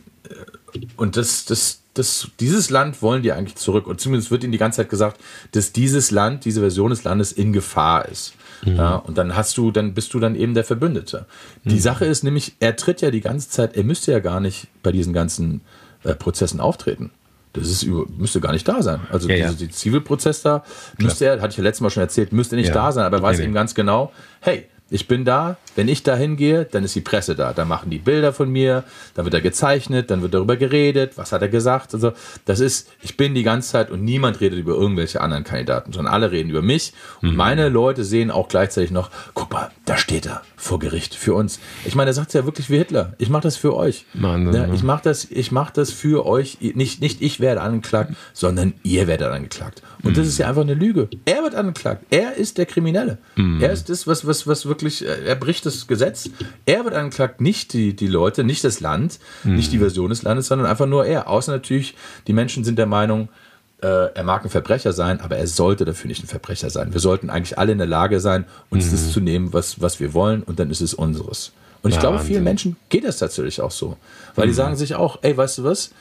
und das, das, das, dieses Land wollen die eigentlich zurück. Und zumindest wird ihnen die ganze Zeit gesagt, dass dieses Land, diese Version des Landes in Gefahr ist. Mhm. Ja, und dann hast du, dann bist du dann eben der Verbündete. Die mhm. Sache ist nämlich, er tritt ja die ganze Zeit, er müsste ja gar nicht bei diesen ganzen äh, Prozessen auftreten. Das ist, müsste gar nicht da sein. Also ja, ja. die Zivilprozess da müsste er, hatte ich ja letztes Mal schon erzählt, müsste nicht ja. da sein, aber er weiß eben ganz genau, hey, ich bin da, wenn ich da hingehe, dann ist die Presse da. Da machen die Bilder von mir, dann wird er gezeichnet, dann wird darüber geredet, was hat er gesagt. Also das ist, ich bin die ganze Zeit und niemand redet über irgendwelche anderen Kandidaten, sondern alle reden über mich. Und mhm. meine Leute sehen auch gleichzeitig noch, guck mal, da steht er vor Gericht für uns. Ich meine, er sagt es ja wirklich wie Hitler. Ich mache das für euch. Mann, ja, ich mache das, ich mache das für euch. Nicht, nicht ich werde angeklagt, sondern ihr werdet angeklagt. Und mhm. das ist ja einfach eine Lüge. Er wird angeklagt. Er ist der Kriminelle. Mhm. Er ist das, was, was, was wirklich, er bricht das Gesetz. Er wird angeklagt, nicht die, die Leute, nicht das Land, mhm. nicht die Version des Landes, sondern einfach nur er. Außer natürlich, die Menschen sind der Meinung, äh, er mag ein Verbrecher sein, aber er sollte dafür nicht ein Verbrecher sein. Wir sollten eigentlich alle in der Lage sein, uns mhm. das zu nehmen, was, was wir wollen, und dann ist es unseres. Und ich ja, glaube, Wahnsinn. vielen Menschen geht das tatsächlich auch so. Weil mhm. die sagen sich auch, ey, weißt du was?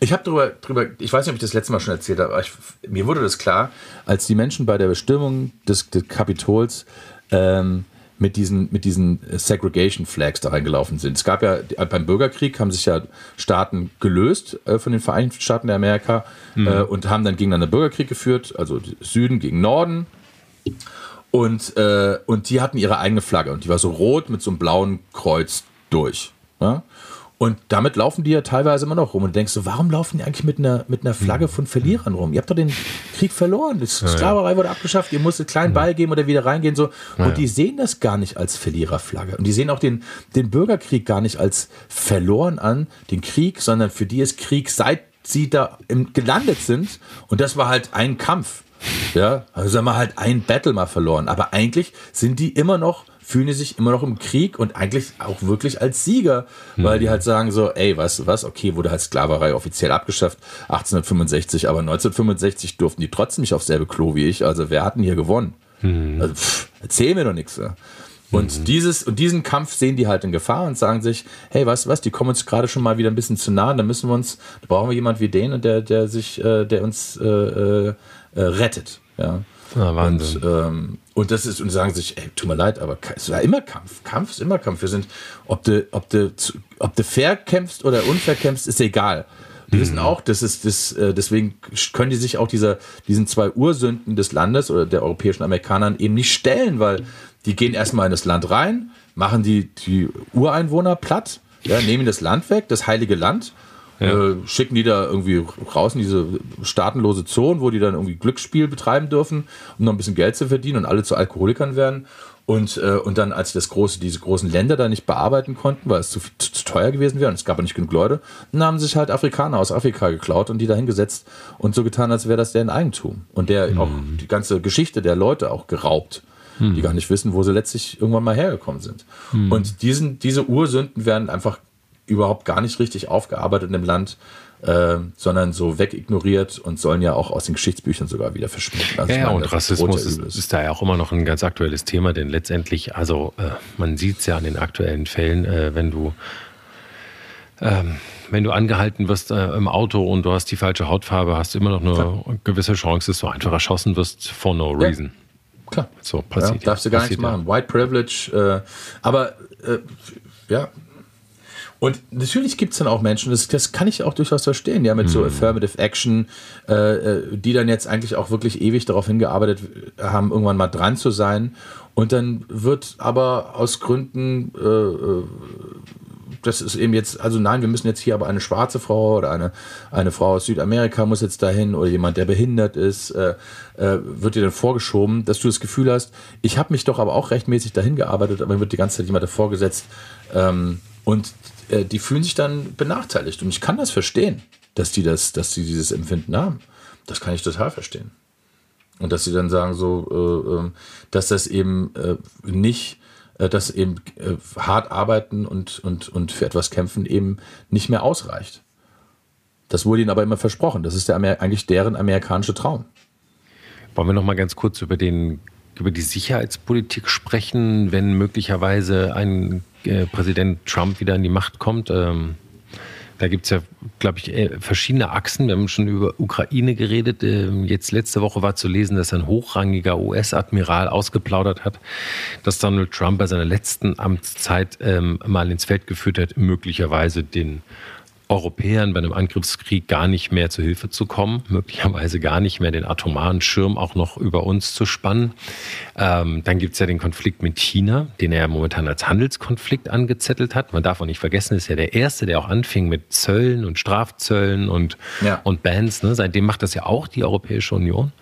Ich habe darüber, drüber, ich weiß nicht, ob ich das letzte Mal schon erzählt habe, aber ich, mir wurde das klar, als die Menschen bei der Bestimmung des, des Kapitols ähm, mit diesen, mit diesen Segregation Flags da reingelaufen sind. Es gab ja beim Bürgerkrieg haben sich ja Staaten gelöst äh, von den Vereinigten Staaten der Amerika mhm. äh, und haben dann gegeneinander Bürgerkrieg geführt, also Süden gegen Norden. Und, äh, und die hatten ihre eigene Flagge und die war so rot mit so einem blauen Kreuz durch. Ja? Und damit laufen die ja teilweise immer noch rum. Und du denkst so, warum laufen die eigentlich mit einer, mit einer Flagge von Verlierern rum? Ihr habt doch den Krieg verloren. Die Sklaverei wurde abgeschafft. Ihr musstet kleinen Ball geben oder wieder reingehen. So. Und die sehen das gar nicht als Verliererflagge. Und die sehen auch den, den Bürgerkrieg gar nicht als verloren an, den Krieg, sondern für die ist Krieg, seit sie da im, gelandet sind. Und das war halt ein Kampf. Ja, also haben wir halt ein Battle mal verloren. Aber eigentlich sind die immer noch fühlen die sich immer noch im Krieg und eigentlich auch wirklich als Sieger, mhm. weil die halt sagen so, ey, du was, okay, wurde halt Sklaverei offiziell abgeschafft, 1865, aber 1965 durften die trotzdem nicht aufs selbe Klo wie ich, also wer hat denn hier gewonnen? Mhm. Also, pff, erzähl mir doch nichts. Ja. Und mhm. dieses und diesen Kampf sehen die halt in Gefahr und sagen sich, hey, du was, die kommen uns gerade schon mal wieder ein bisschen zu nah, da müssen wir uns, da brauchen wir jemand wie den, der, der sich, äh, der uns äh, äh, äh rettet. Ja. Ja, Wahnsinn. Und, ähm, und das ist, und sagen sich, ey, tut mir leid, aber es war immer Kampf. Kampf ist immer Kampf. Wir sind, ob du, ob du, ob du fair kämpfst oder unfair kämpfst, ist egal. Die mhm. wissen auch, das ist das, äh, deswegen können die sich auch dieser, diesen zwei Ursünden des Landes oder der europäischen Amerikanern eben nicht stellen, weil die gehen erstmal in das Land rein, machen die, die Ureinwohner platt, ja, nehmen das Land weg, das heilige Land ja. Äh, schicken die da irgendwie raus in diese staatenlose Zone, wo die dann irgendwie Glücksspiel betreiben dürfen, um noch ein bisschen Geld zu verdienen und alle zu Alkoholikern werden. Und, äh, und dann, als sie das große, diese großen Länder da nicht bearbeiten konnten, weil es zu, zu, zu teuer gewesen wäre und es gab nicht genug Leute, dann haben sich halt Afrikaner aus Afrika geklaut und die da hingesetzt und so getan, als wäre das deren Eigentum. Und der mhm. auch die ganze Geschichte der Leute auch geraubt mhm. die gar nicht wissen, wo sie letztlich irgendwann mal hergekommen sind. Mhm. Und diesen, diese Ursünden werden einfach überhaupt gar nicht richtig aufgearbeitet im Land. Äh, sondern so wegignoriert und sollen ja auch aus den Geschichtsbüchern sogar wieder verschwinden. Also ja, ja und Rassismus ist, ist, da ja auch immer noch ein ganz aktuelles Thema, denn letztendlich, also äh, man sieht es ja an den aktuellen Fällen, äh, wenn du ähm, wenn du angehalten wirst äh, im Auto und du hast die falsche Hautfarbe, hast du immer noch eine Klar. gewisse Chance, dass du einfach erschossen wirst for no reason. Ja. Klar. So passiert. Ja, darfst du gar nichts machen. White Privilege. Äh, aber äh, ja, und natürlich gibt es dann auch Menschen, das, das kann ich auch durchaus verstehen, ja, mit mhm. so Affirmative Action, äh, äh, die dann jetzt eigentlich auch wirklich ewig darauf hingearbeitet haben, irgendwann mal dran zu sein. Und dann wird aber aus Gründen, äh, äh, das ist eben jetzt, also nein, wir müssen jetzt hier aber eine schwarze Frau oder eine, eine Frau aus Südamerika muss jetzt dahin oder jemand, der behindert ist, äh, äh, wird dir dann vorgeschoben, dass du das Gefühl hast, ich habe mich doch aber auch rechtmäßig dahin gearbeitet, aber mir wird die ganze Zeit jemand davor gesetzt. Ähm, und äh, die fühlen sich dann benachteiligt. Und ich kann das verstehen, dass die das, dass die dieses Empfinden haben. Das kann ich total verstehen. Und dass sie dann sagen so, äh, ähm, dass das eben äh, nicht, äh, dass eben äh, hart arbeiten und, und, und für etwas kämpfen eben nicht mehr ausreicht. Das wurde ihnen aber immer versprochen. Das ist der eigentlich deren amerikanische Traum. Wollen wir noch mal ganz kurz über den über die Sicherheitspolitik sprechen, wenn möglicherweise ein äh, Präsident Trump wieder an die Macht kommt. Ähm, da gibt es ja, glaube ich, äh, verschiedene Achsen. Wir haben schon über Ukraine geredet. Ähm, jetzt letzte Woche war zu lesen, dass ein hochrangiger US-Admiral ausgeplaudert hat, dass Donald Trump bei seiner letzten Amtszeit ähm, mal ins Feld geführt hat, möglicherweise den Europäern bei einem Angriffskrieg gar nicht mehr zu Hilfe zu kommen, möglicherweise gar nicht mehr den atomaren Schirm auch noch über uns zu spannen. Ähm, dann gibt es ja den Konflikt mit China, den er ja momentan als Handelskonflikt angezettelt hat. Man darf auch nicht vergessen, ist ja der erste, der auch anfing mit Zöllen und Strafzöllen und, ja. und Bans. Ne? Seitdem macht das ja auch die Europäische Union.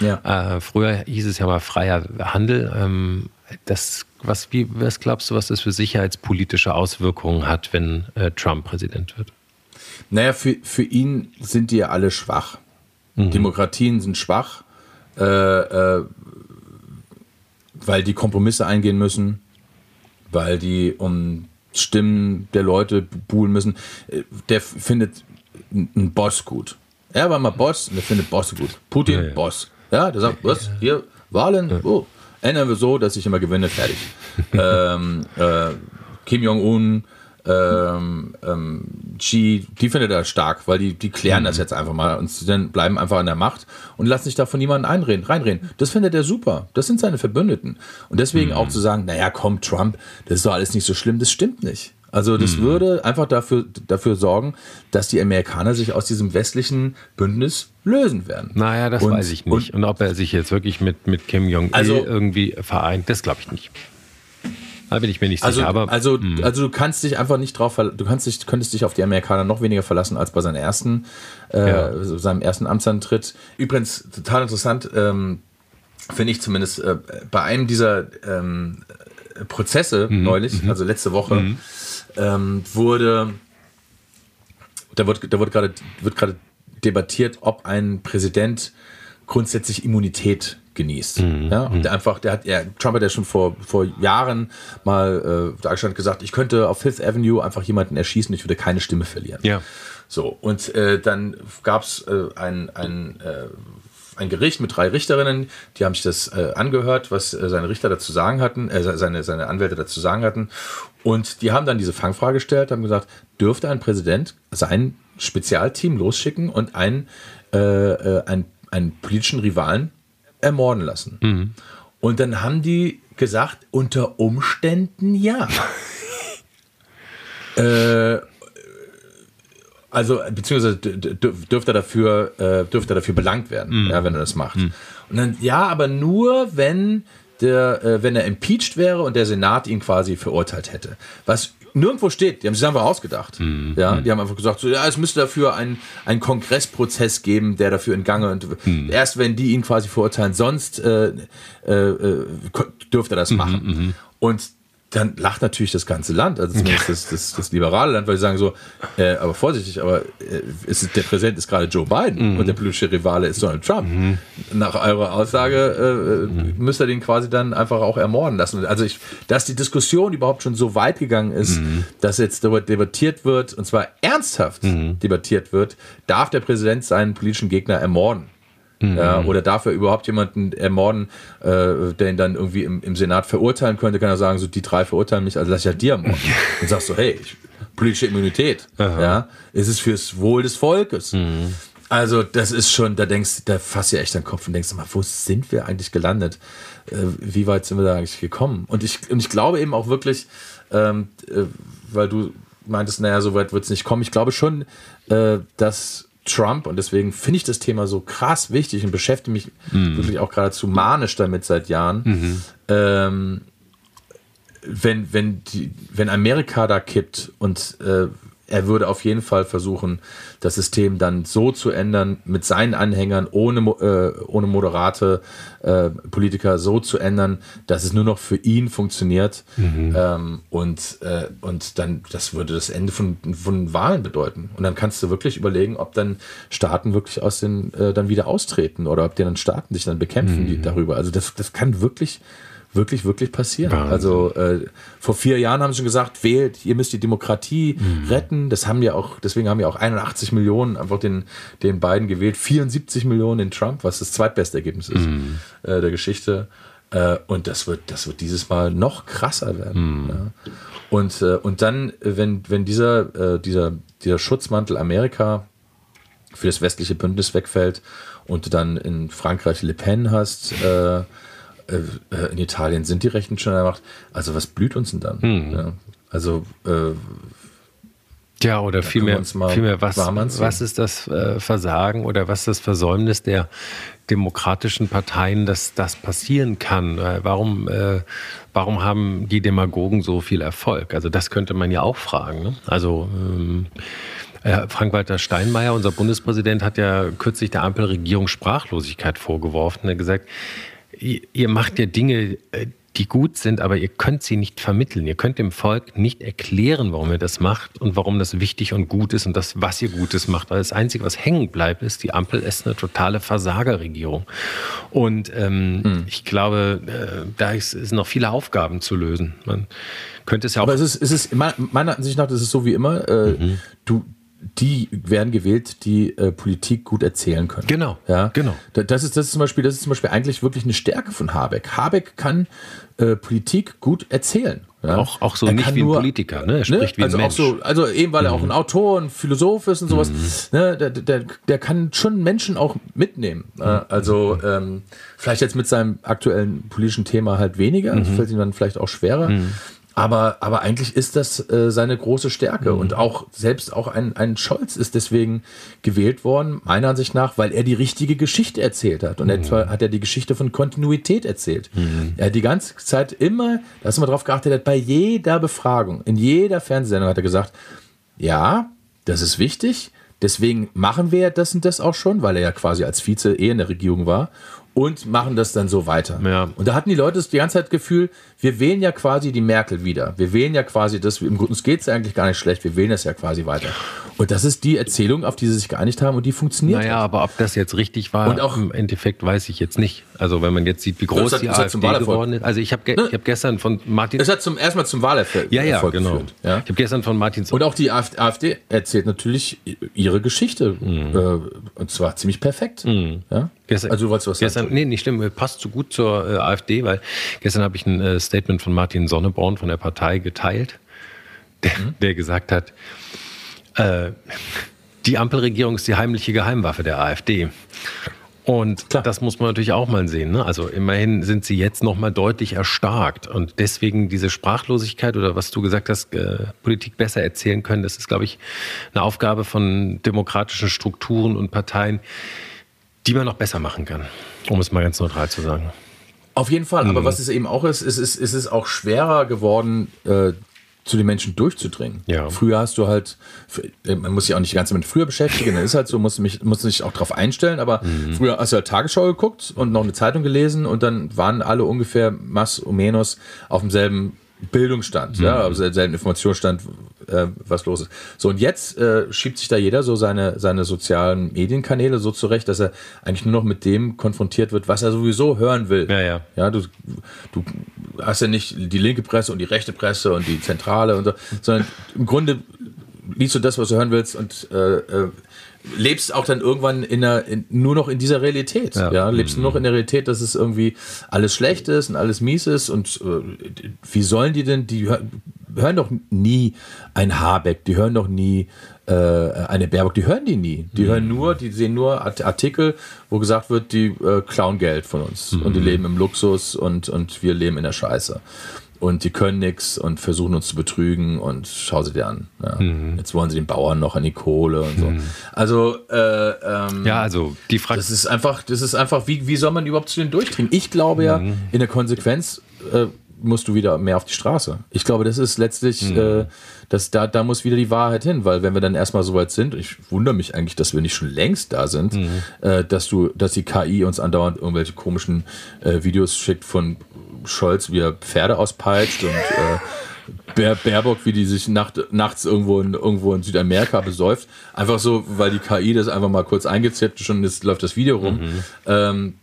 Ja. Äh, früher hieß es ja mal freier Handel. Ähm, das, was, wie, was glaubst du, was das für sicherheitspolitische Auswirkungen hat, wenn äh, Trump Präsident wird? Naja, für, für ihn sind die ja alle schwach. Mhm. Demokratien sind schwach, äh, äh, weil die Kompromisse eingehen müssen. weil die um Stimmen der Leute buhlen müssen. Äh, der findet einen Boss gut. Er war mal Boss und der findet Boss gut. Putin, ja, ja. Boss. Ja, der sagt, was? Hier, Wahlen? Oh, ändern wir so, dass ich immer gewinne, fertig. ähm, äh, Kim Jong-un, ähm, ähm, Xi, die findet er stark, weil die, die klären mhm. das jetzt einfach mal und dann bleiben einfach an der Macht und lassen sich da von niemandem einreden, reinreden. Das findet er super. Das sind seine Verbündeten. Und deswegen mhm. auch zu sagen, naja, komm, Trump, das ist doch alles nicht so schlimm, das stimmt nicht. Also das mhm. würde einfach dafür, dafür sorgen, dass die Amerikaner sich aus diesem westlichen Bündnis lösen werden. Naja, das und, weiß ich nicht. Und, und, ob er sich jetzt wirklich mit, mit Kim Jong-il also, irgendwie vereint, das glaube ich nicht. Da bin ich mir nicht also, sicher. Aber, also, mh. also du kannst dich einfach nicht drauf, du kannst dich, könntest dich auf die Amerikaner noch weniger verlassen als bei seinem ersten, äh, ja. seinem ersten Amtsantritt. Übrigens total interessant, ähm, finde ich zumindest äh, bei einem dieser ähm, Prozesse mhm. neulich, mhm. also letzte Woche, mhm. ähm, wurde da wird, da wird gerade wird gerade debattiert, ob ein Präsident grundsätzlich Immunität genießt. Mhm. Ja, und der einfach, der hat, ja, Trump hat ja schon vor, vor Jahren mal äh, Deutschland gesagt, ich könnte auf Fifth Avenue einfach jemanden erschießen, ich würde keine Stimme verlieren. Ja. So, und äh, dann gab es äh, ein, ein, äh, ein Gericht mit drei Richterinnen, die haben sich das äh, angehört, was äh, seine Richter dazu sagen hatten, äh, seine, seine Anwälte dazu sagen hatten. Und die haben dann diese Fangfrage gestellt, haben gesagt, dürfte ein Präsident sein Spezialteam losschicken und äh, äh, einen, politischen Rivalen ermorden lassen. Mhm. Und dann haben die gesagt, unter Umständen ja. äh, also, beziehungsweise dürfte er dafür, äh, dürfte er dafür belangt werden, mhm. ja, wenn er das macht. Mhm. Und dann, ja, aber nur, wenn der, äh, wenn er impeached wäre und der Senat ihn quasi verurteilt hätte. Was nirgendwo steht. Die haben sich einfach ausgedacht. Mhm. Ja, die haben einfach gesagt, so, ja, es müsste dafür einen, einen Kongressprozess geben, der dafür in Gange und mhm. erst wenn die ihn quasi verurteilen, sonst äh, äh, äh dürfte er das mhm, machen. Mhm. Und dann lacht natürlich das ganze Land, also zumindest das, das, das liberale Land, weil sie sagen so, äh, aber vorsichtig, aber äh, ist, der Präsident ist gerade Joe Biden mhm. und der politische Rivale ist Donald Trump. Mhm. Nach eurer Aussage äh, mhm. müsst ihr den quasi dann einfach auch ermorden lassen. Also ich, dass die Diskussion überhaupt schon so weit gegangen ist, mhm. dass jetzt darüber debattiert wird, und zwar ernsthaft mhm. debattiert wird, darf der Präsident seinen politischen Gegner ermorden? Mhm. Ja, oder darf er überhaupt jemanden ermorden, äh, der ihn dann irgendwie im, im, Senat verurteilen könnte, kann er sagen, so die drei verurteilen mich, also lass ich halt dir ermorden. Und sagst so, hey, ich, politische Immunität, Aha. ja, ist es fürs Wohl des Volkes. Mhm. Also das ist schon, da denkst, da fasst du echt den Kopf und denkst mal, wo sind wir eigentlich gelandet? Äh, wie weit sind wir da eigentlich gekommen? Und ich, und ich glaube eben auch wirklich, ähm, äh, weil du meintest, naja, so weit wird es nicht kommen. Ich glaube schon, äh, dass Trump und deswegen finde ich das Thema so krass wichtig und beschäftige mich mhm. wirklich auch geradezu manisch damit seit Jahren. Mhm. Ähm, wenn, wenn, die, wenn Amerika da kippt und äh, er würde auf jeden Fall versuchen, das System dann so zu ändern, mit seinen Anhängern ohne, äh, ohne moderate äh, Politiker so zu ändern, dass es nur noch für ihn funktioniert. Mhm. Ähm, und, äh, und dann, das würde das Ende von, von Wahlen bedeuten. Und dann kannst du wirklich überlegen, ob dann Staaten wirklich aus den, äh, dann wieder austreten oder ob die dann Staaten sich dann bekämpfen mhm. die, darüber. Also das, das kann wirklich wirklich, wirklich passieren. Wahnsinn. Also äh, vor vier Jahren haben sie schon gesagt, wählt, ihr müsst die Demokratie mhm. retten. Das haben ja auch, deswegen haben ja auch 81 Millionen einfach den, den beiden gewählt, 74 Millionen in Trump, was das zweitbeste Ergebnis ist mhm. äh, der Geschichte. Äh, und das wird, das wird dieses Mal noch krasser werden. Mhm. Ja. Und, äh, und dann, wenn, wenn dieser, äh, dieser, dieser Schutzmantel Amerika für das westliche Bündnis wegfällt und du dann in Frankreich Le Pen hast, äh, äh, äh, in Italien sind die Rechten schon an der Macht. Also was blüht uns denn dann? Hm. Ja, also äh, ja, oder vielmehr, vielmehr was, was ist das äh, Versagen oder was ist das Versäumnis der demokratischen Parteien, dass das passieren kann? Äh, warum, äh, warum haben die Demagogen so viel Erfolg? Also das könnte man ja auch fragen. Ne? Also ähm, Frank-Walter Steinmeier, unser Bundespräsident, hat ja kürzlich der Ampelregierung Sprachlosigkeit vorgeworfen. Er hat gesagt, ihr macht ja Dinge, äh, die gut sind, aber ihr könnt sie nicht vermitteln. Ihr könnt dem Volk nicht erklären, warum ihr das macht und warum das wichtig und gut ist und das, was ihr Gutes macht. Weil das Einzige, was hängen bleibt, ist, die Ampel ist eine totale Versagerregierung. Und ähm, hm. ich glaube, äh, da ist, ist, noch viele Aufgaben zu lösen. Man könnte es ja auch. Aber es ist, es ist meiner Ansicht nach, das ist so wie immer, äh, mhm. du, die werden gewählt, die äh, Politik gut erzählen können. Genau. Ja, genau. Das ist, das ist zum Beispiel, das ist zum Beispiel eigentlich wirklich eine Stärke von Habeck. Habeck kann äh, Politik gut erzählen. Ja? Auch, auch so er nicht wie ein Politiker, ne? Er ne? spricht ne? wie also ein Mensch. So, also eben, weil er auch mhm. ein Autor, ein Philosoph ist und sowas, mhm. ne? der, der, der kann schon Menschen auch mitnehmen. Mhm. Also ähm, vielleicht jetzt mit seinem aktuellen politischen Thema halt weniger, mhm. fällt ihm dann vielleicht auch schwerer. Aber, aber eigentlich ist das äh, seine große Stärke. Mhm. Und auch selbst auch ein, ein Scholz ist deswegen gewählt worden, meiner Ansicht nach, weil er die richtige Geschichte erzählt hat. Und mhm. etwa hat er die Geschichte von Kontinuität erzählt. Mhm. Er hat die ganze Zeit immer, da ist immer drauf geachtet, hat bei jeder Befragung, in jeder Fernsehsendung hat er gesagt, ja, das ist wichtig, deswegen machen wir das und das auch schon, weil er ja quasi als Vize eh in der Regierung war und machen das dann so weiter. Ja. Und da hatten die Leute die ganze Zeit das Gefühl, wir wählen ja quasi die Merkel wieder. Wir wählen ja quasi das, im Grunde, uns geht es eigentlich gar nicht schlecht, wir wählen das ja quasi weiter. Und das ist die Erzählung, auf die sie sich geeinigt haben und die funktioniert. Naja, hat. aber ob das jetzt richtig war, und auch, im Endeffekt weiß ich jetzt nicht. Also wenn man jetzt sieht, wie groß hat, die AfD geworden ist. Also ich habe ge ne? hab gestern von Martin... Es hat zum ersten Mal zum Wahlerfolg ja, ja, genau. geführt. Ja? Ich habe gestern von Martin... Und auch die AfD erzählt natürlich ihre Geschichte. Mhm. Äh, und zwar ziemlich perfekt. Mhm. Ja? Gestern, also du wolltest was gestern, sagen? Nee, nicht stimmt. Passt so gut zur äh, AfD, weil gestern habe ich ein äh, Statement von Martin Sonneborn von der Partei geteilt, der, mhm. der gesagt hat, äh, die Ampelregierung ist die heimliche Geheimwaffe der AfD. Und Klar. das muss man natürlich auch mal sehen. Ne? Also immerhin sind sie jetzt noch mal deutlich erstarkt. Und deswegen diese Sprachlosigkeit oder was du gesagt hast, äh, Politik besser erzählen können, das ist, glaube ich, eine Aufgabe von demokratischen Strukturen und Parteien, die man noch besser machen kann, um es mal ganz neutral zu sagen. Auf jeden Fall, aber mhm. was es eben auch ist, ist, ist, ist es auch schwerer geworden, äh, zu den Menschen durchzudringen. Ja. Früher hast du halt, äh, man muss sich auch nicht ganz damit früher beschäftigen, das ist halt so, muss mich, muss sich auch darauf einstellen, aber mhm. früher hast du halt Tagesschau geguckt und noch eine Zeitung gelesen und dann waren alle ungefähr mas o menos auf demselben Bildungsstand, mhm. ja, also selben Informationsstand, äh, was los ist. So, und jetzt äh, schiebt sich da jeder so seine, seine sozialen Medienkanäle so zurecht, dass er eigentlich nur noch mit dem konfrontiert wird, was er sowieso hören will. Ja, ja. Ja, du, du hast ja nicht die linke Presse und die rechte Presse und die Zentrale und so, sondern im Grunde liest du das, was du hören willst und äh, äh lebst auch dann irgendwann in der, in, nur noch in dieser Realität. Ja. ja? lebst mhm. nur noch in der Realität, dass es irgendwie alles schlecht ist und alles mies ist. Und äh, wie sollen die denn, die hören doch nie ein Habeck, die hören doch nie äh, eine Baerbock, die hören die nie. Die mhm. hören nur, die sehen nur Artikel, wo gesagt wird, die äh, klauen Geld von uns mhm. und die leben im Luxus und, und wir leben in der Scheiße und die können nichts und versuchen uns zu betrügen und schau sie dir an. Ja. Mhm. Jetzt wollen sie den Bauern noch an die Kohle und so. Mhm. Also äh, ähm, ja, also die Frage. Das ist einfach, das ist einfach, wie, wie soll man überhaupt zu denen durchdringen? Ich glaube ja, mhm. in der Konsequenz äh, musst du wieder mehr auf die Straße. Ich glaube, das ist letztlich, mhm. äh, das, da, da muss wieder die Wahrheit hin, weil wenn wir dann erstmal so weit sind, ich wundere mich eigentlich, dass wir nicht schon längst da sind, mhm. äh, dass du, dass die KI uns andauernd irgendwelche komischen äh, Videos schickt von Scholz, wie er Pferde auspeitscht und äh, Baerbock, wie die sich nacht, nachts irgendwo in, irgendwo in Südamerika besäuft. Einfach so, weil die KI das einfach mal kurz eingezippt, schon ist, läuft das Video rum. Mhm. Ähm,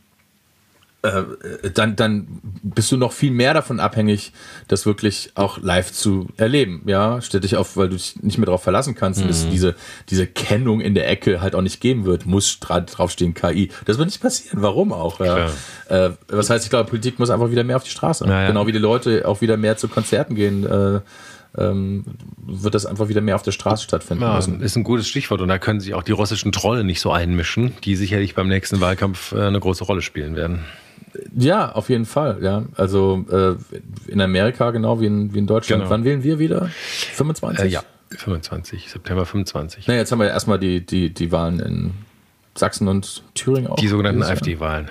äh, dann, dann bist du noch viel mehr davon abhängig, das wirklich auch live zu erleben. Ja, stell dich auf, weil du dich nicht mehr darauf verlassen kannst, mhm. dass diese, diese Kennung in der Ecke halt auch nicht geben wird. Muss draufstehen KI. Das wird nicht passieren. Warum auch? Ja. Äh, was heißt, ich glaube, Politik muss einfach wieder mehr auf die Straße. Ja, genau wie die Leute auch wieder mehr zu Konzerten gehen. Äh, ähm, wird das einfach wieder mehr auf der Straße stattfinden ja, müssen. Ist ein gutes Stichwort und da können sich auch die russischen Trolle nicht so einmischen, die sicherlich beim nächsten Wahlkampf äh, eine große Rolle spielen werden. Ja, auf jeden Fall, ja. Also äh, in Amerika genau wie in, wie in Deutschland. Genau. Wann wählen wir wieder? 25? Äh, ja, 25, September 25. Na, jetzt haben wir erstmal die, die, die Wahlen in Sachsen und Thüringen auch. Die sogenannten AfD-Wahlen.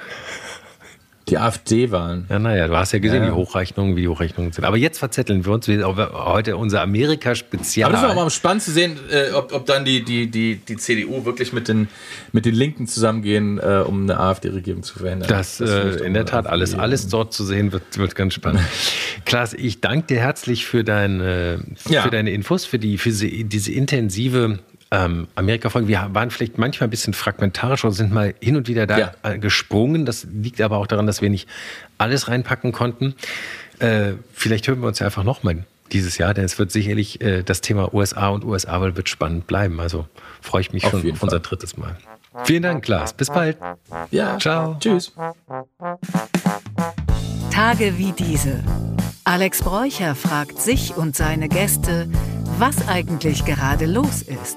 Die AfD-Wahlen. Ja, naja, du hast ja gesehen, Ja. die Hochrechnungen, wie die Hochrechnungen sind. Aber jetzt verzetteln wir uns. Heute unser Amerika-Spezial. Aber das ist auch mal spannend zu sehen, äh, ob, ob dann die, die, die, die CDU wirklich mit den, mit den Linken zusammengehen, äh, um eine AfD-Regierung zu verhindern. Das, ich äh, in der Tat alles, alles dort zu sehen wird, wird ganz spannend. Klaas, ich danke dir herzlich für deine, für Ja. deine Infos, für die, für diese intensive ähm, Amerika-Folge. Wir waren vielleicht manchmal ein bisschen fragmentarisch oder sind mal hin und wieder da Ja. äh, gesprungen. Das liegt aber auch daran, dass wir nicht alles reinpacken konnten. Äh, vielleicht hören wir uns ja einfach nochmal dieses Jahr, denn es wird sicherlich äh, das Thema USA und USA-Wahl wird spannend bleiben. Also freue ich mich Auf schon auf unser Fall. drittes Mal. Vielen Dank, Klaas. Bis bald. Ja, Ciao. Tschüss. Tage wie diese. Alex Bräucher fragt sich und seine Gäste, was eigentlich gerade los ist.